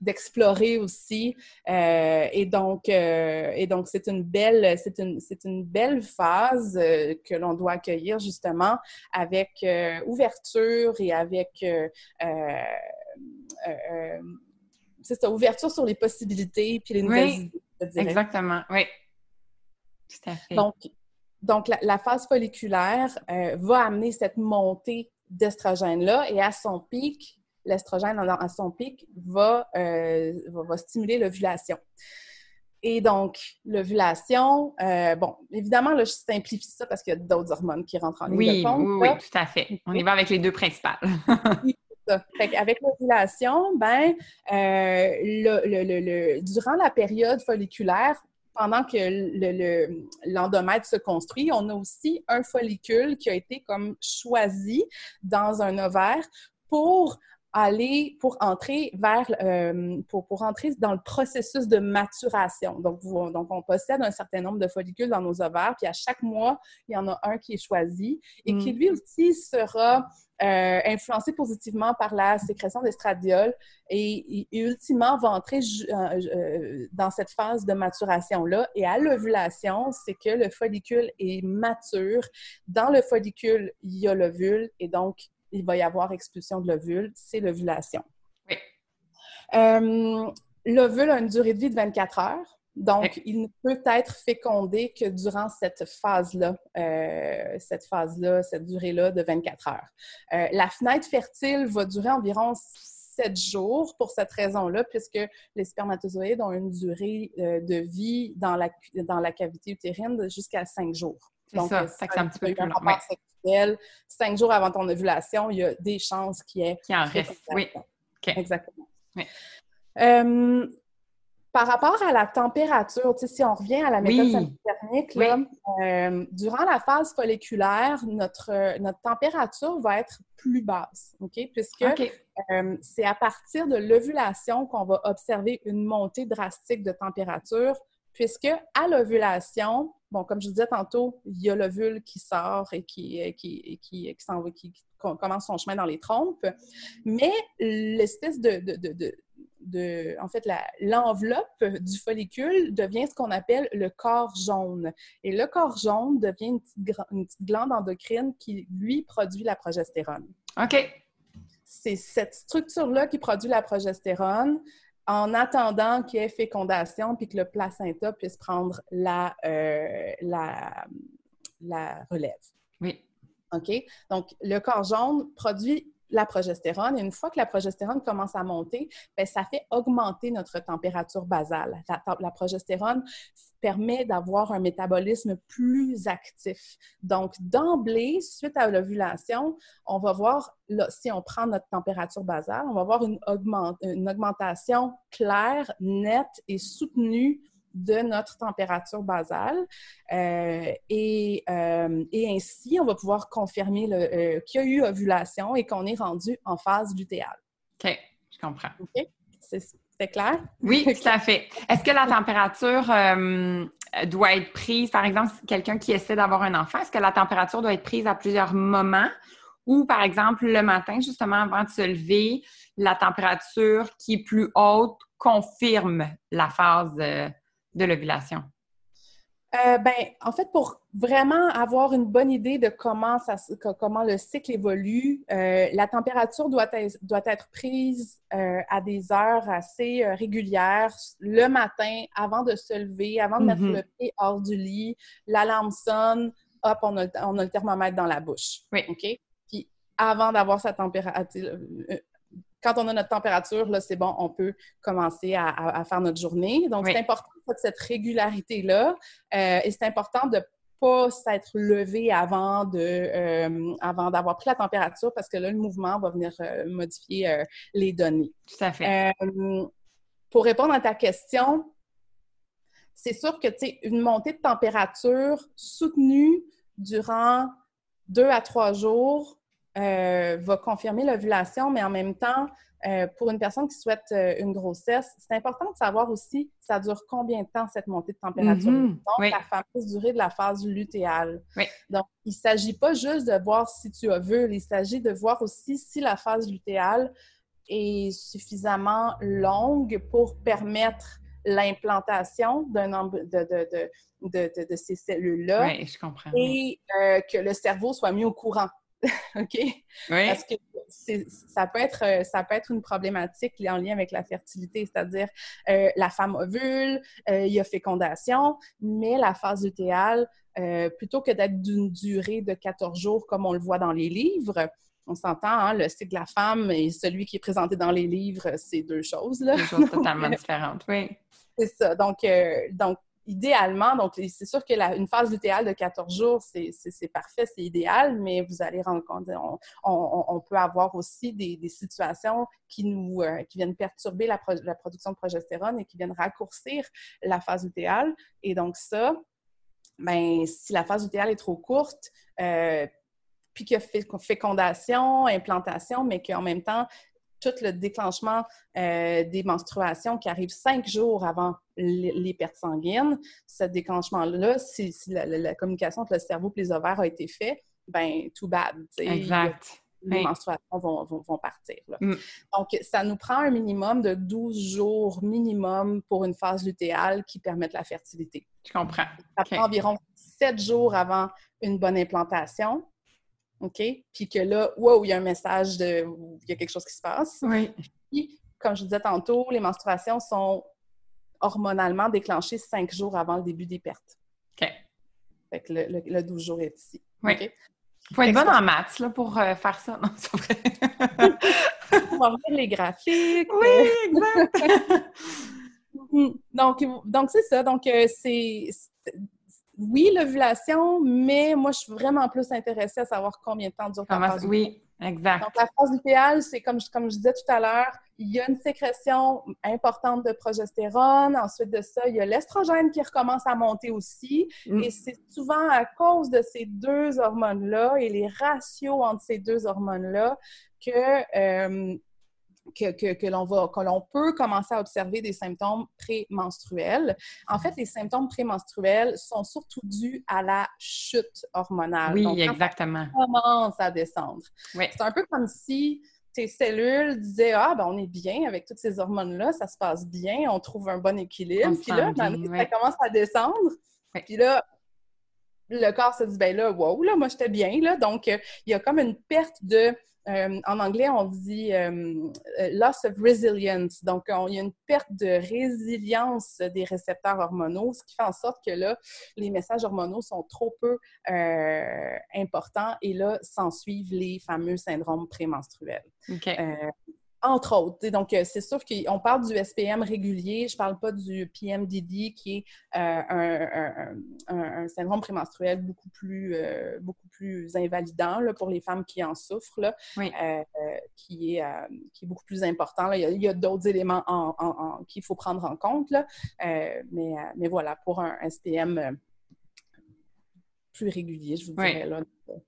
d'explorer de, aussi. Euh, et donc, euh, et donc c'est une belle, c'est une, une, belle phase euh, que l'on doit accueillir justement avec ouverture et avec c'est ça, ouverture sur les possibilités puis les nouvelles idées. Exactement, oui. Tout à fait. Donc, donc la, phase folliculaire va amener cette montée d'estrogène-là et à son pic, l'estrogène à son pic euh, va, va, stimuler l'ovulation. Et donc, l'ovulation, euh, bon, évidemment, là, je simplifie ça parce qu'il y a d'autres hormones qui rentrent en ligne oui, de compte. Oui, oui, tout à fait. On y va avec les deux principales. avec l'ovulation, ben, euh, le, durant la période folliculaire, pendant que l'endomètre se construit, on a aussi un follicule qui a été comme choisi dans un ovaire pour aller pour entrer vers euh, pour, pour entrer dans le processus de maturation. Donc, donc, on possède un certain nombre de follicules dans nos ovaires, puis à chaque mois, il y en a un qui est choisi et qui mm. lui aussi sera euh, influencé positivement par la sécrétion d'estradiol et, ultimement va entrer euh, dans cette phase de maturation-là. Et à l'ovulation, c'est que le follicule est mature. Dans le follicule, il y a l'ovule et donc il va y avoir expulsion de l'ovule, c'est l'ovulation. Oui. Euh, l'ovule a une durée de vie de 24 heures. Donc, il ne peut être fécondé que durant cette phase-là, euh, cette phase-là, cette durée-là de 24 heures. Euh, la fenêtre fertile va durer environ 7 jours pour cette raison-là, puisque les spermatozoïdes ont une durée de vie dans la, dans la cavité utérine jusqu'à 5 jours. Donc, ça, c'est un petit peu plus cinq jours avant ton ovulation, il y a des chances qu'il y ait... Qu'il en reste, oui. Exactement. Euh, par rapport à la température, si on revient à la méthode thermique, euh, durant la phase folliculaire, notre, notre température va être plus basse, OK? Puisque euh, c'est à partir de l'ovulation qu'on va observer une montée drastique de température, puisque à l'ovulation, Bon, comme je disais tantôt, il y a l'ovule qui sort et qui, qui, qui, qui, commence son chemin dans les trompes, mais l'espèce de, de, de, en fait, l'enveloppe du follicule devient ce qu'on appelle le corps jaune. Et le corps jaune devient une petite, une petite glande endocrine qui, lui, produit la progestérone. OK. C'est cette structure-là qui produit la progestérone en attendant qu'il y ait fécondation puis que le placenta puisse prendre la, euh, la, la relève. Oui. OK? Donc, le corps jaune produit la progestérone. Et une fois que la progestérone commence à monter, bien, ça fait augmenter notre température basale. La, progestérone permet d'avoir un métabolisme plus actif. Donc, d'emblée, suite à l'ovulation, on va voir, si on prend notre température basale, on va voir une, une augmentation claire, nette et soutenue de notre température basale. et, et, ainsi, on va pouvoir confirmer qu'il y a eu ovulation et qu'on est rendu en phase lutéale. OK, je comprends. OK, c'est clair? Oui, tout à fait. Est-ce que la température doit être prise, par exemple, quelqu'un qui essaie d'avoir un enfant, est-ce que la température doit être prise à plusieurs moments? Ou, par exemple, le matin, justement, avant de se lever, la température qui est plus haute confirme la phase de, l'ovulation? Euh, ben, en fait, pour vraiment avoir une bonne idée de comment, ça, comment le cycle évolue, euh, la température doit être, doit être prise euh, à des heures assez régulières, le matin, avant de se lever, avant de mettre mm-hmm. le pied hors du lit, l'alarme sonne, hop, on a, on a, le thermomètre dans la bouche. Oui. OK? Puis avant d'avoir sa température, quand on a notre température, là, c'est bon, on peut commencer à, faire notre journée. Donc, c'est important cette régularité-là. Euh, et c'est important de pas s'être levé avant de euh, avant d'avoir pris la température parce que là, le mouvement va venir euh, modifier les données. Tout à fait. pour répondre à ta question, c'est sûr que une montée de température soutenue durant deux à trois jours euh, va confirmer l'ovulation, mais en même temps, euh, pour une personne qui souhaite euh, une grossesse, c'est important de savoir aussi ça dure combien de temps cette montée de température? Mm-hmm. Donc, la fameuse durée de la phase lutéale. Oui. Donc, il ne s'agit pas juste de voir si tu ovules, il s'agit de voir aussi si la phase lutéale est suffisamment longue pour permettre l'implantation de, de, de, de, ces cellules-là. Oui, je comprends. Et que le cerveau soit mis au courant OK? Parce que ça peut, être, euh, ça peut être une problématique en lien avec la fertilité, c'est-à-dire euh, la femme ovule, euh, il y a fécondation, mais la phase lutéale, plutôt que d'être d'une durée de 14 jours comme on le voit dans les livres, on s'entend, hein, le cycle de la femme et celui qui est présenté dans les livres, c'est deux choses. Là. Deux choses totalement différentes, oui. C'est ça. Donc, donc idéalement, donc c'est sûr que une phase lutéale de 14 jours, c'est parfait, c'est idéal, mais vous allez rencontrer, on, on, peut avoir aussi des, situations qui nous euh, qui viennent perturber la, la, production de progestérone et qui viennent raccourcir la phase lutéale. Et donc ça, ben, si la phase lutéale est trop courte, euh, puis qu'il y a fécondation, implantation, mais qu'en même temps, tout le déclenchement euh, des menstruations qui arrive cinq jours avant les, pertes sanguines, ce déclenchement-là, si, la, communication entre le cerveau et les ovaires a été faite, ben tout bad. Exact. Les menstruations vont, partir. Mm. Donc, ça nous prend un minimum de 12 jours minimum pour une phase lutéale qui permette la fertilité. Je comprends. Ça prend environ 7 jours avant une bonne implantation. OK? Puis que là, wow, il y a un message de. Il y a quelque chose qui se passe. Oui. Puis, comme je disais tantôt, les menstruations sont hormonalement déclenchées cinq jours avant le début des pertes. OK. Fait que le, le, 12 jours est ici. Oui. Il faut être bonne en maths là, pour euh, faire ça, non? C'est vrai. pour voir les graphiques. Oui, exact. donc, donc c'est ça. Donc, euh, c'est oui, l'ovulation, mais moi, je suis vraiment plus intéressée à savoir combien de temps dure la phase Oui, exact. Donc, la phase idéale, c'est comme, comme je disais tout à l'heure, il y a une sécrétion importante de progestérone. Ensuite de ça, il y a l'estrogène qui recommence à monter aussi. Mm. Et c'est souvent à cause de ces deux hormones-là et les ratios entre ces deux hormones-là que euh, que, que, l'on va, que l'on peut commencer à observer des symptômes prémenstruels. En fait, les symptômes prémenstruels sont surtout dus à la chute hormonale. Oui, exactement. Ça commence à descendre. C'est un peu comme si tes cellules disaient Ah, ben on est bien avec toutes ces hormones-là, ça se passe bien, on trouve un bon équilibre. Puis là, ça commence à descendre. Puis là, le corps se dit ben là, wow, là, moi j'étais bien, là. Donc, euh, il y a comme une perte de euh, en anglais, on dit euh, euh, loss of resilience. Donc, il y a une perte de résilience des récepteurs hormonaux, ce qui fait en sorte que là, les messages hormonaux sont trop peu importants et là, s'en suivent les fameux syndromes prémenstruels. Entre autres. Donc, euh, c'est sûr qu'on parle du SPM régulier, je ne parle pas du PMDD qui est euh, un, syndrome prémenstruel beaucoup plus, euh, beaucoup plus invalidant pour les femmes qui en souffrent, là, qui, est, qui est beaucoup plus important. Il y a, d'autres éléments qu'il faut prendre en compte, là, mais, mais voilà, pour un SPM plus régulier, je vous dirais. Là.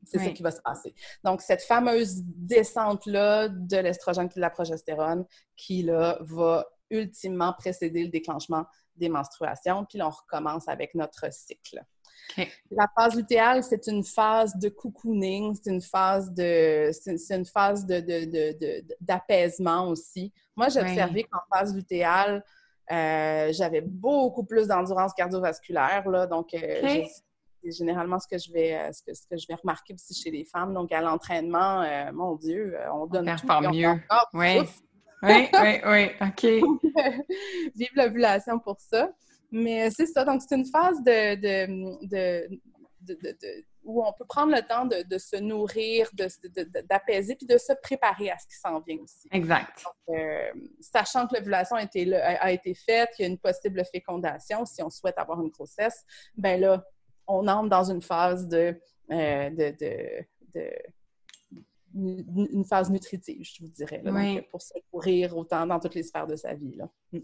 C'est ça qui va se passer. Donc, cette fameuse descente-là de l'estrogène et de la progestérone qui, là, va ultimement précéder le déclenchement des menstruations. Puis là, on recommence avec notre cycle. La phase lutéale, c'est une phase de cocooning, c'est une phase de, c'est une phase de, d'apaisement aussi. Moi, j'ai observé qu'en phase lutéale, euh, j'avais beaucoup plus d'endurance cardiovasculaire, là, donc euh, c'est généralement ce que je vais euh, ce que, ce que, je vais remarquer aussi chez les femmes. Donc, à l'entraînement, euh, mon Dieu, euh, on donne tout. Pas mieux. oui. oui, oui, oui, OK. Vive l'ovulation pour ça. Mais c'est ça. Donc, c'est une phase de, de, de, où on peut prendre le temps de, se nourrir, d'apaiser, puis de se préparer à ce qui s'en vient aussi. Exact. sachant que l'ovulation a été, a été faite, qu'il y a une possible fécondation, si on souhaite avoir une grossesse, ben là, on entre dans une phase de, euh, une phase nutritive, je vous dirais, pour se nourrir autant dans toutes les sphères de sa vie. Mm.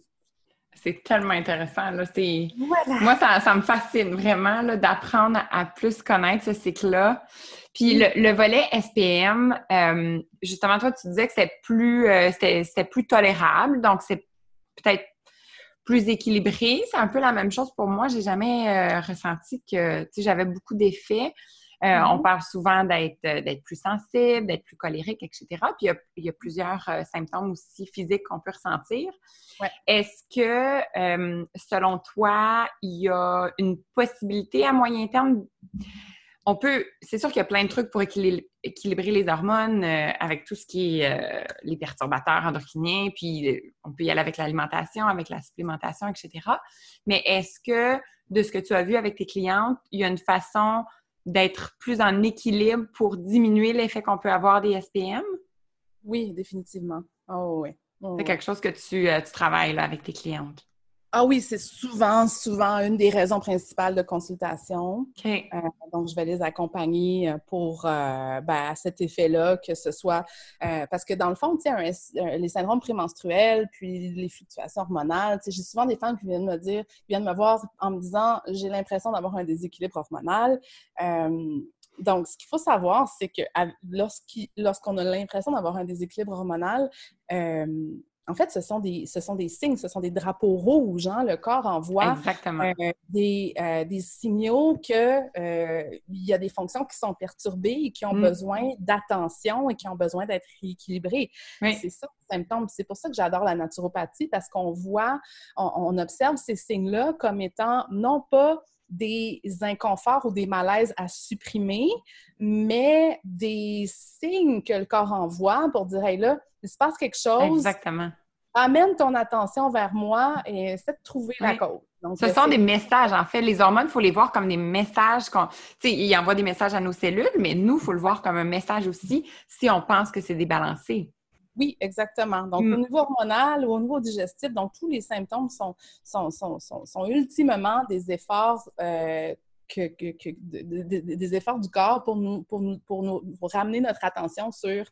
C'est tellement intéressant. Là. Moi, ça, me fascine vraiment d'apprendre à plus connaître ce cycle-là. Puis le, volet SPM, euh, justement, toi, tu disais que c'était plus, euh, c'était plus tolérable. Donc, c'est peut-être plus équilibré. C'est un peu la même chose pour moi. J'ai jamais euh, ressenti que j'avais beaucoup d'effets. Euh, mm-hmm. On parle souvent d'être euh, d'être plus sensible, d'être plus colérique, etc. Puis il y a, plusieurs symptômes aussi physiques qu'on peut ressentir. Est-ce que, selon toi, il y a une possibilité à moyen terme on peut, c'est sûr qu'il y a plein de trucs pour équilibrer les hormones euh, avec tout ce qui est euh, les perturbateurs endocriniens, puis euh, on peut y aller avec l'alimentation, avec la supplémentation, etc. Mais est-ce que, de ce que tu as vu avec tes clientes, il y a une façon d'être plus en équilibre pour diminuer l'effet qu'on peut avoir des SPM? Oui, définitivement. Oh, oui. Oh, c'est quelque chose que tu, tu travailles là, avec tes clientes. Ah oui, c'est souvent, souvent une des raisons principales de consultation. Euh, donc, je vais les accompagner euh, pour euh, ben, cet effet-là, que ce soit parce que dans le fond, les syndromes prémenstruels, puis les fluctuations hormonales, j'ai souvent des femmes qui viennent me dire, qui viennent me voir en me disant j'ai l'impression d'avoir un déséquilibre hormonal. donc, ce qu'il faut savoir, c'est que lorsqu'on a l'impression d'avoir un déséquilibre hormonal, en fait, ce sont, des, ce sont des signes, ce sont des drapeaux rouges. Hein? Le corps envoie euh, des, euh, des, signaux qu'il euh, y a des fonctions qui sont perturbées et qui ont mm. besoin d'attention et qui ont besoin d'être rééquilibrées. C'est ça le symptôme. C'est pour ça que j'adore la naturopathie parce qu'on voit, on observe ces signes-là comme étant non pas des inconforts ou des malaises à supprimer, mais des signes que le corps envoie pour dire, hey là, il se passe quelque chose. Exactement. Amène ton attention vers moi et essaie de trouver la cause. Ce sont des messages, en fait. Les hormones, il faut les voir comme des messages. Tu sais, ils envoient des messages à nos cellules, mais nous, il faut le voir comme un message aussi si on pense que c'est débalancé. Oui, exactement. Donc, au mm. niveau hormonal ou au niveau digestif, donc tous les symptômes sont, sont, sont, sont, ultimement des efforts euh, que, que, des efforts du corps pour nous, pour nous, pour nous ramener notre attention sur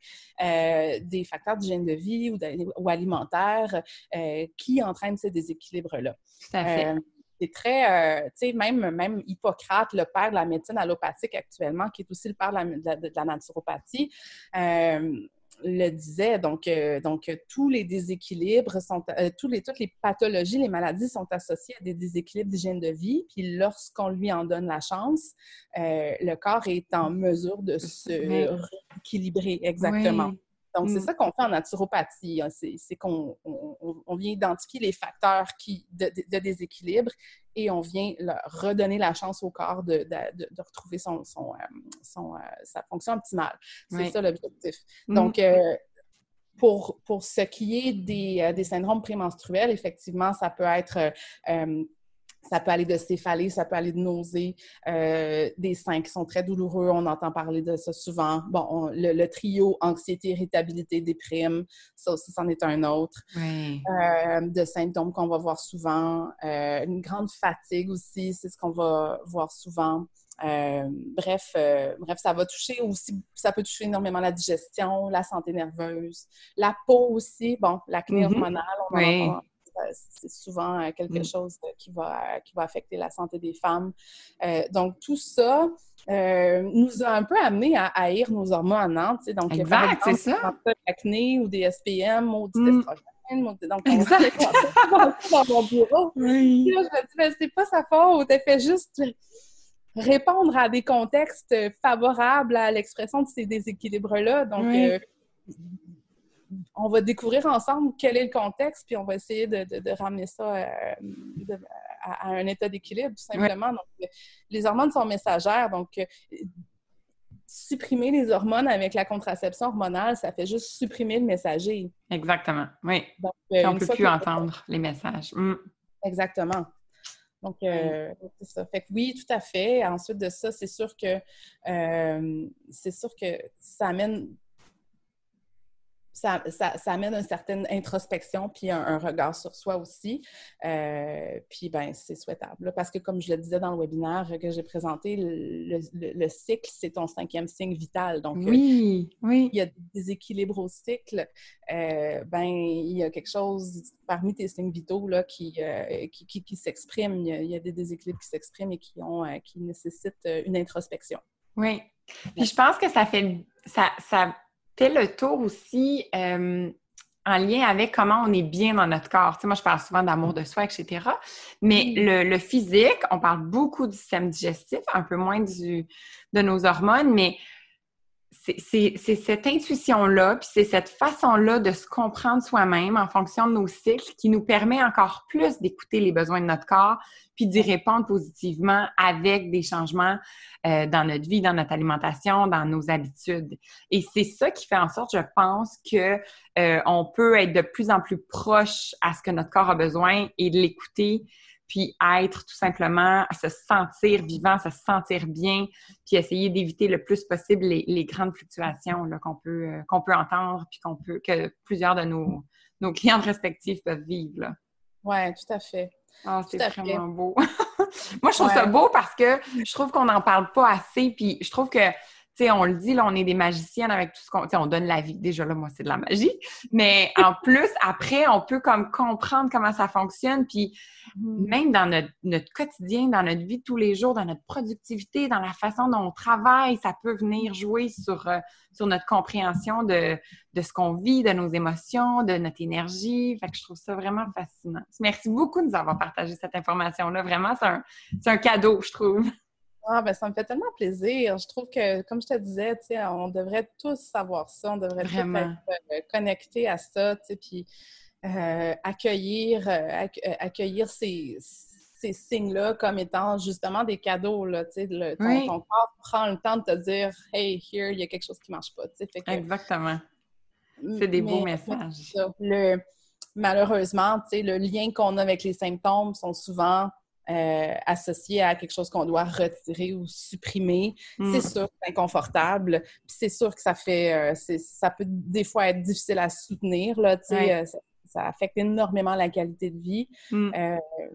euh, des facteurs d'hygiène de vie ou, ou alimentaires euh, qui entraînent ces déséquilibres-là. c'est très, tu sais, même, même Hippocrate, le père de la médecine allopathique actuellement, qui est aussi le père de la, de la naturopathie, le disait, donc, euh, donc tous les déséquilibres sont, euh, tous les, toutes les pathologies, les maladies sont associées à des déséquilibres d'hygiène de vie. Puis lorsqu'on lui en donne la chance, euh, le corps est en mesure de se rééquilibrer exactement. Donc, c'est mm. ça qu'on fait en naturopathie. Hein. C'est qu'on on, vient identifier les facteurs qui, de, déséquilibre et on vient leur redonner la chance au corps de, retrouver son, son, euh, son, euh, sa fonction optimale. C'est ça l'objectif. Mm. Donc, euh, pour, pour ce qui est des, des syndromes prémenstruels, effectivement, ça peut être Ça peut aller de céphalée, ça peut aller de nausées, euh, des seins qui sont très douloureux. On entend parler de ça souvent. Bon, le, trio anxiété, irritabilité, déprime, ça aussi, c'en est un autre. Euh, de symptômes qu'on va voir souvent. Euh, une grande fatigue aussi, c'est ce qu'on va voir souvent. bref, bref, ça va toucher aussi, ça peut toucher énormément la digestion, la santé nerveuse, la peau aussi. Bon, l'acné mm hormonale, on en c'est souvent euh, quelque mm. chose qui va, qui va affecter la santé des femmes. Euh, donc, tout ça euh, nous a un peu amené à haïr nos hormones. Hein, donc, exact, c'est ça. L'acné ou des SPM ou du mm. Donc, exact. dans mon bureau. Oui. je me dis, ben, c'est pas sa faute. Elle fait juste répondre à des contextes favorables à l'expression de ces déséquilibres-là. Donc, on va découvrir ensemble quel est le contexte, puis on va essayer de, ramener ça euh, à, un état d'équilibre, tout simplement. Donc, les hormones sont messagères, donc euh, supprimer les hormones avec la contraception hormonale, ça fait juste supprimer le messager. Exactement, oui. Euh, on ne peut plus entendre les messages. Mm. Exactement. Donc, c'est ça. Fait que oui, tout à fait. Ensuite de ça, c'est sûr que c'est sûr que ça amène ça, amène une certaine introspection puis un, regard sur soi aussi. Euh, puis, ben c'est souhaitable. parce que, comme je le disais dans le webinaire que j'ai présenté, le, cycle, c'est ton cinquième signe vital. Donc, euh, oui, oui. il y a des équilibres au cycle. Euh, ben, il y a quelque chose parmi tes signes vitaux là, qui, qui, qui, s'expriment. Il, y a des déséquilibres qui s'expriment et qui, ont, qui nécessitent une introspection. Oui. Puis, je pense que ça fait. Ça, ça fait le tour aussi euh, en lien avec comment on est bien dans notre corps. Tu sais, moi, je parle souvent d'amour de soi, etc. Mais le, physique, on parle beaucoup du système digestif, un peu moins du, de nos hormones, mais c'est cette intuition-là, puis c'est cette façon-là de se comprendre soi-même en fonction de nos cycles qui nous permet encore plus d'écouter les besoins de notre corps, puis d'y répondre positivement avec des changements euh, dans notre vie, dans notre alimentation, dans nos habitudes. Et c'est ça qui fait en sorte, je pense, que euh, on peut être de plus en plus proche à ce que notre corps a besoin et de l'écouter puis être tout simplement, se sentir vivant, se sentir bien, puis essayer d'éviter le plus possible les, grandes fluctuations qu'on peut, euh, qu'on peut entendre, puis qu'on peut, que plusieurs de nos, nos clientes respectives peuvent vivre. Oui, tout à fait. Ah, c'est vraiment beau. Moi, je trouve ça beau parce que je trouve qu'on n'en parle pas assez, puis je trouve que sais, on le dit, là, on est des magiciennes avec tout ce qu'on... on donne la vie. Déjà, là, moi, c'est de la magie. Mais en plus, après, on peut comme comprendre comment ça fonctionne. Puis mm-hmm. même dans notre, quotidien, dans notre vie de tous les jours, dans notre productivité, dans la façon dont on travaille, ça peut venir jouer sur, euh, sur notre compréhension de, de ce qu'on vit, de nos émotions, de notre énergie. Fait que je trouve ça vraiment fascinant. Merci beaucoup de nous avoir partagé cette information-là. Vraiment, c'est un, un cadeau, je trouve. Ah, ben, ça me fait tellement plaisir. Je trouve que, comme je te disais, on devrait tous savoir ça. On devrait tous être euh, connectés à ça, puis euh, accueillir, euh, accueillir ces, ces signes-là comme étant justement des cadeaux. Là, le, ton, ton, corps prend le temps de te dire Hey, here, il y a quelque chose qui ne marche pas. Exactement. C'est des beaux messages. Le, malheureusement, le lien qu'on a avec les symptômes sont souvent euh, associé à quelque chose qu'on doit retirer ou supprimer. C'est hmm. sûr que c'est inconfortable. c'est sûr que ça fait, euh, ça peut des fois être difficile à soutenir. Là, euh, ça, affecte énormément la qualité de vie. Hmm.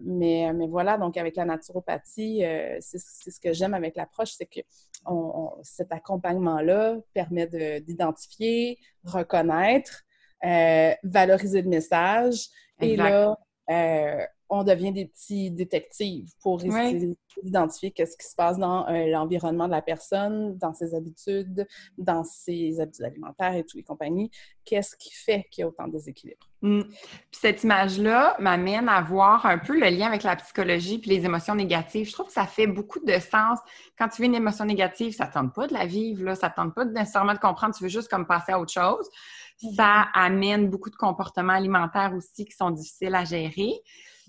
mais, mais voilà, donc avec la naturopathie, c'est ce que j'aime avec l'approche, c'est que cet accompagnement-là permet d'identifier, reconnaître, valoriser le message. Et là, on devient des petits détectives pour identifier qu'est-ce qui se passe dans euh, l'environnement de la personne, dans ses habitudes, dans ses habitudes alimentaires et tout et compagnie. Qu'est-ce qui fait qu'il y a autant de déséquilibre? Mm. Puis cette image-là m'amène à voir un peu le lien avec la psychologie puis les émotions négatives. Je trouve que ça fait beaucoup de sens. Quand tu vis une émotion négative, ça ne tente pas de la vivre, là, ça ne tente pas nécessairement de comprendre, tu veux juste comme passer à autre chose. Mm-hmm. Ça amène beaucoup de comportements alimentaires aussi qui sont difficiles à gérer.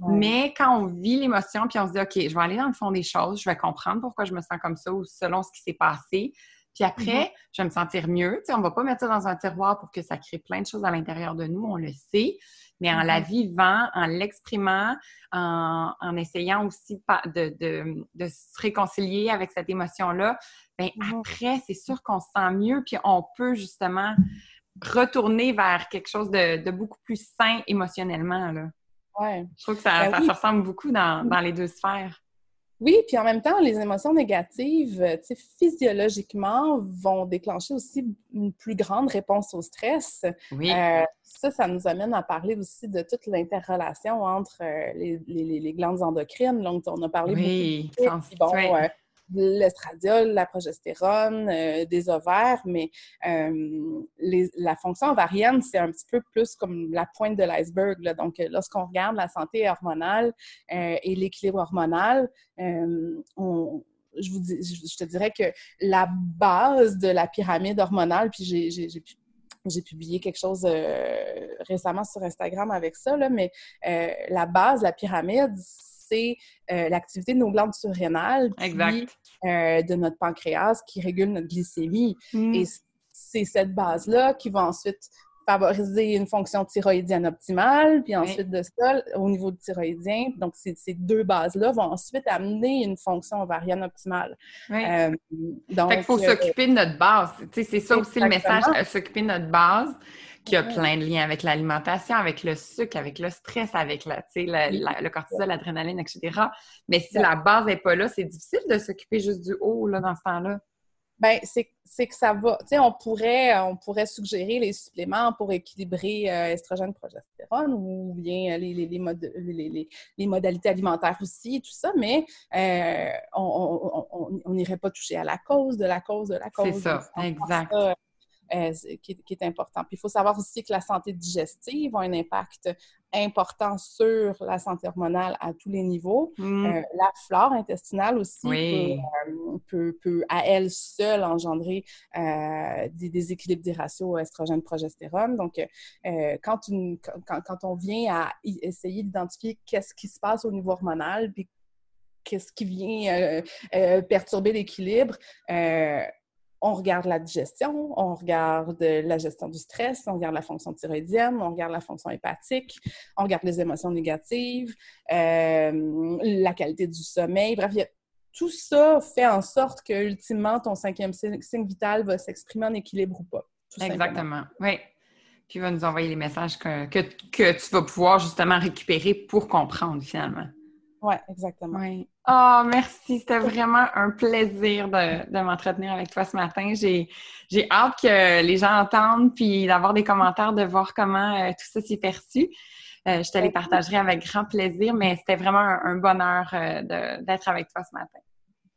Mais quand on vit l'émotion, puis on se dit, OK, je vais aller dans le fond des choses, je vais comprendre pourquoi je me sens comme ça ou selon ce qui s'est passé. Puis après, mm-hmm. je vais me sentir mieux. Tu sais, on va pas mettre ça dans un tiroir pour que ça crée plein de choses à l'intérieur de nous, on le sait. mais en la Mhm. vivant, en l'exprimant, en, en essayant aussi de, se réconcilier avec cette émotion-là, ben Mhm. après, c'est sûr qu'on se sent mieux, puis on peut justement retourner vers quelque chose de, de beaucoup plus sain émotionnellement. Là. Ouais. Je trouve que ça, Ben ça oui. se ressemble beaucoup dans, dans les deux sphères. Oui, puis en même temps, les émotions négatives, euh, tu sais, physiologiquement, vont déclencher aussi une plus grande réponse au stress. Oui. Euh, ça, ça nous amène à parler aussi de toute l'interrelation entre euh, les, les- les glandes endocrines. Donc, on a parlé oui. beaucoup Puis bon, oui. euh, de l'estradiol, la progestérone, euh, des ovaires, mais euh, la fonction ovarienne, c'est un petit peu plus comme la pointe de l'iceberg. Donc, euh, lorsqu'on regarde la santé hormonale et l'équilibre hormonal, on- je, te dirais que la base de la pyramide hormonale, puis j'ai- j'ai j'ai pu- j'ai publié quelque chose récemment sur Instagram avec ça, mais la base la pyramide, c'est euh, l'activité de nos glandes surrénales, puis euh, de notre pancréas qui régule notre glycémie. Mm. Et c'est cette base-là qui va ensuite favoriser une fonction thyroïdienne optimale, puis ensuite de ça, au niveau du thyroïdien, donc ces, ces deux bases-là vont ensuite amener une fonction ovarienne optimale. Oui. Euh, donc, Fait qu'il faut euh, s'occuper de notre base. C'est ça aussi le message, euh, s'occuper de notre base, qui a plein de liens avec l'alimentation, avec le sucre, avec le stress, avec la, la- la- le cortisol, l'adrénaline, etc. Mais si Ouais. la base n'est pas là, c'est difficile de s'occuper juste du haut là, dans ce temps-là. Ben, c'est c'est que ça va. Tu sais, on pourrait, on pourrait suggérer les suppléments pour équilibrer euh, estrogène, progestérone ou bien euh, les, les, les, modalités alimentaires aussi, tout ça, mais euh, on n'irait pas toucher à la cause de la cause de la cause. C'est ça, exact. ça, euh, qui, est- qui est important. Puis il faut savoir aussi que la santé digestive a un impact important sur la santé hormonale à tous les niveaux. Mm. Euh, la flore intestinale aussi Oui. peut, euh, peut, peut, à elle seule engendrer des déséquilibres des ratios estrogène-progestérone. Donc, quand, une- quand, quand on vient à essayer d'identifier qu'est-ce qui se passe au niveau hormonal, puis qu'est-ce qui vient euh, euh, perturber l'équilibre, euh, on regarde la digestion, on regarde la gestion du stress, on regarde la fonction thyroïdienne, on regarde la fonction hépatique, on regarde les émotions négatives, euh, la qualité du sommeil. Bref, tout ça fait en sorte que, ultimement, ton cinquième signe, vital va s'exprimer en équilibre ou pas. Exactement. Oui. Puis il va nous envoyer les messages que, que tu vas pouvoir justement récupérer pour comprendre finalement. Oui, exactement. Oui. Oh, merci. C'était vraiment un plaisir de, de m'entretenir avec toi ce matin. J'ai, j'ai hâte que les gens entendent puis d'avoir des commentaires, de voir comment euh, tout ça s'est perçu. Euh, je te les partagerai avec grand plaisir, mais c'était vraiment un, un bonheur euh, de- d'être avec toi ce matin.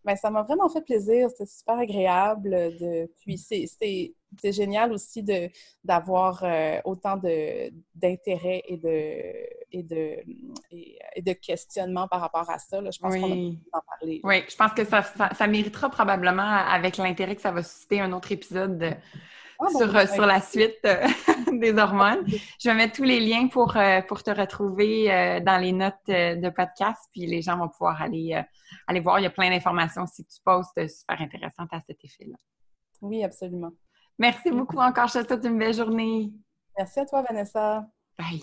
Ben, ça m'a vraiment fait plaisir. C'était super agréable. De... Puis c'est- c'est c'est génial aussi de d'avoir euh, autant de d'intérêt et de et de et, et de questionnement par rapport à ça. là. Je pense qu'on a besoin d'en parler. là. Oui, je pense que ça, ça, ça méritera probablement, avec l'intérêt que ça va susciter, un autre épisode de- Ah, bon, sur, ben, sur la suite euh, des hormones. Je vais mettre tous les liens pour, euh, pour te retrouver euh, dans les notes euh, de podcast, puis les gens vont pouvoir aller, euh, aller voir. Il y a plein d'informations si tu postes euh, super intéressantes à cet effet-là. Oui, absolument. Merci beaucoup encore. Je te souhaite une belle journée. Merci à toi, Vanessa. Bye.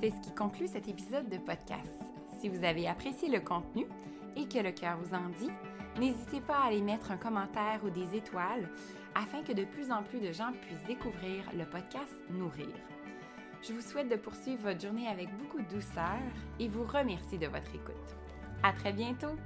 C'est ce qui conclut cet épisode de podcast. Si vous avez apprécié le contenu et que le cœur vous en dit, n'hésitez pas à aller mettre un commentaire ou des étoiles afin que de plus en plus de gens puissent découvrir le podcast Nourrir. Je vous souhaite de poursuivre votre journée avec beaucoup de douceur et vous remercie de votre écoute. À très bientôt!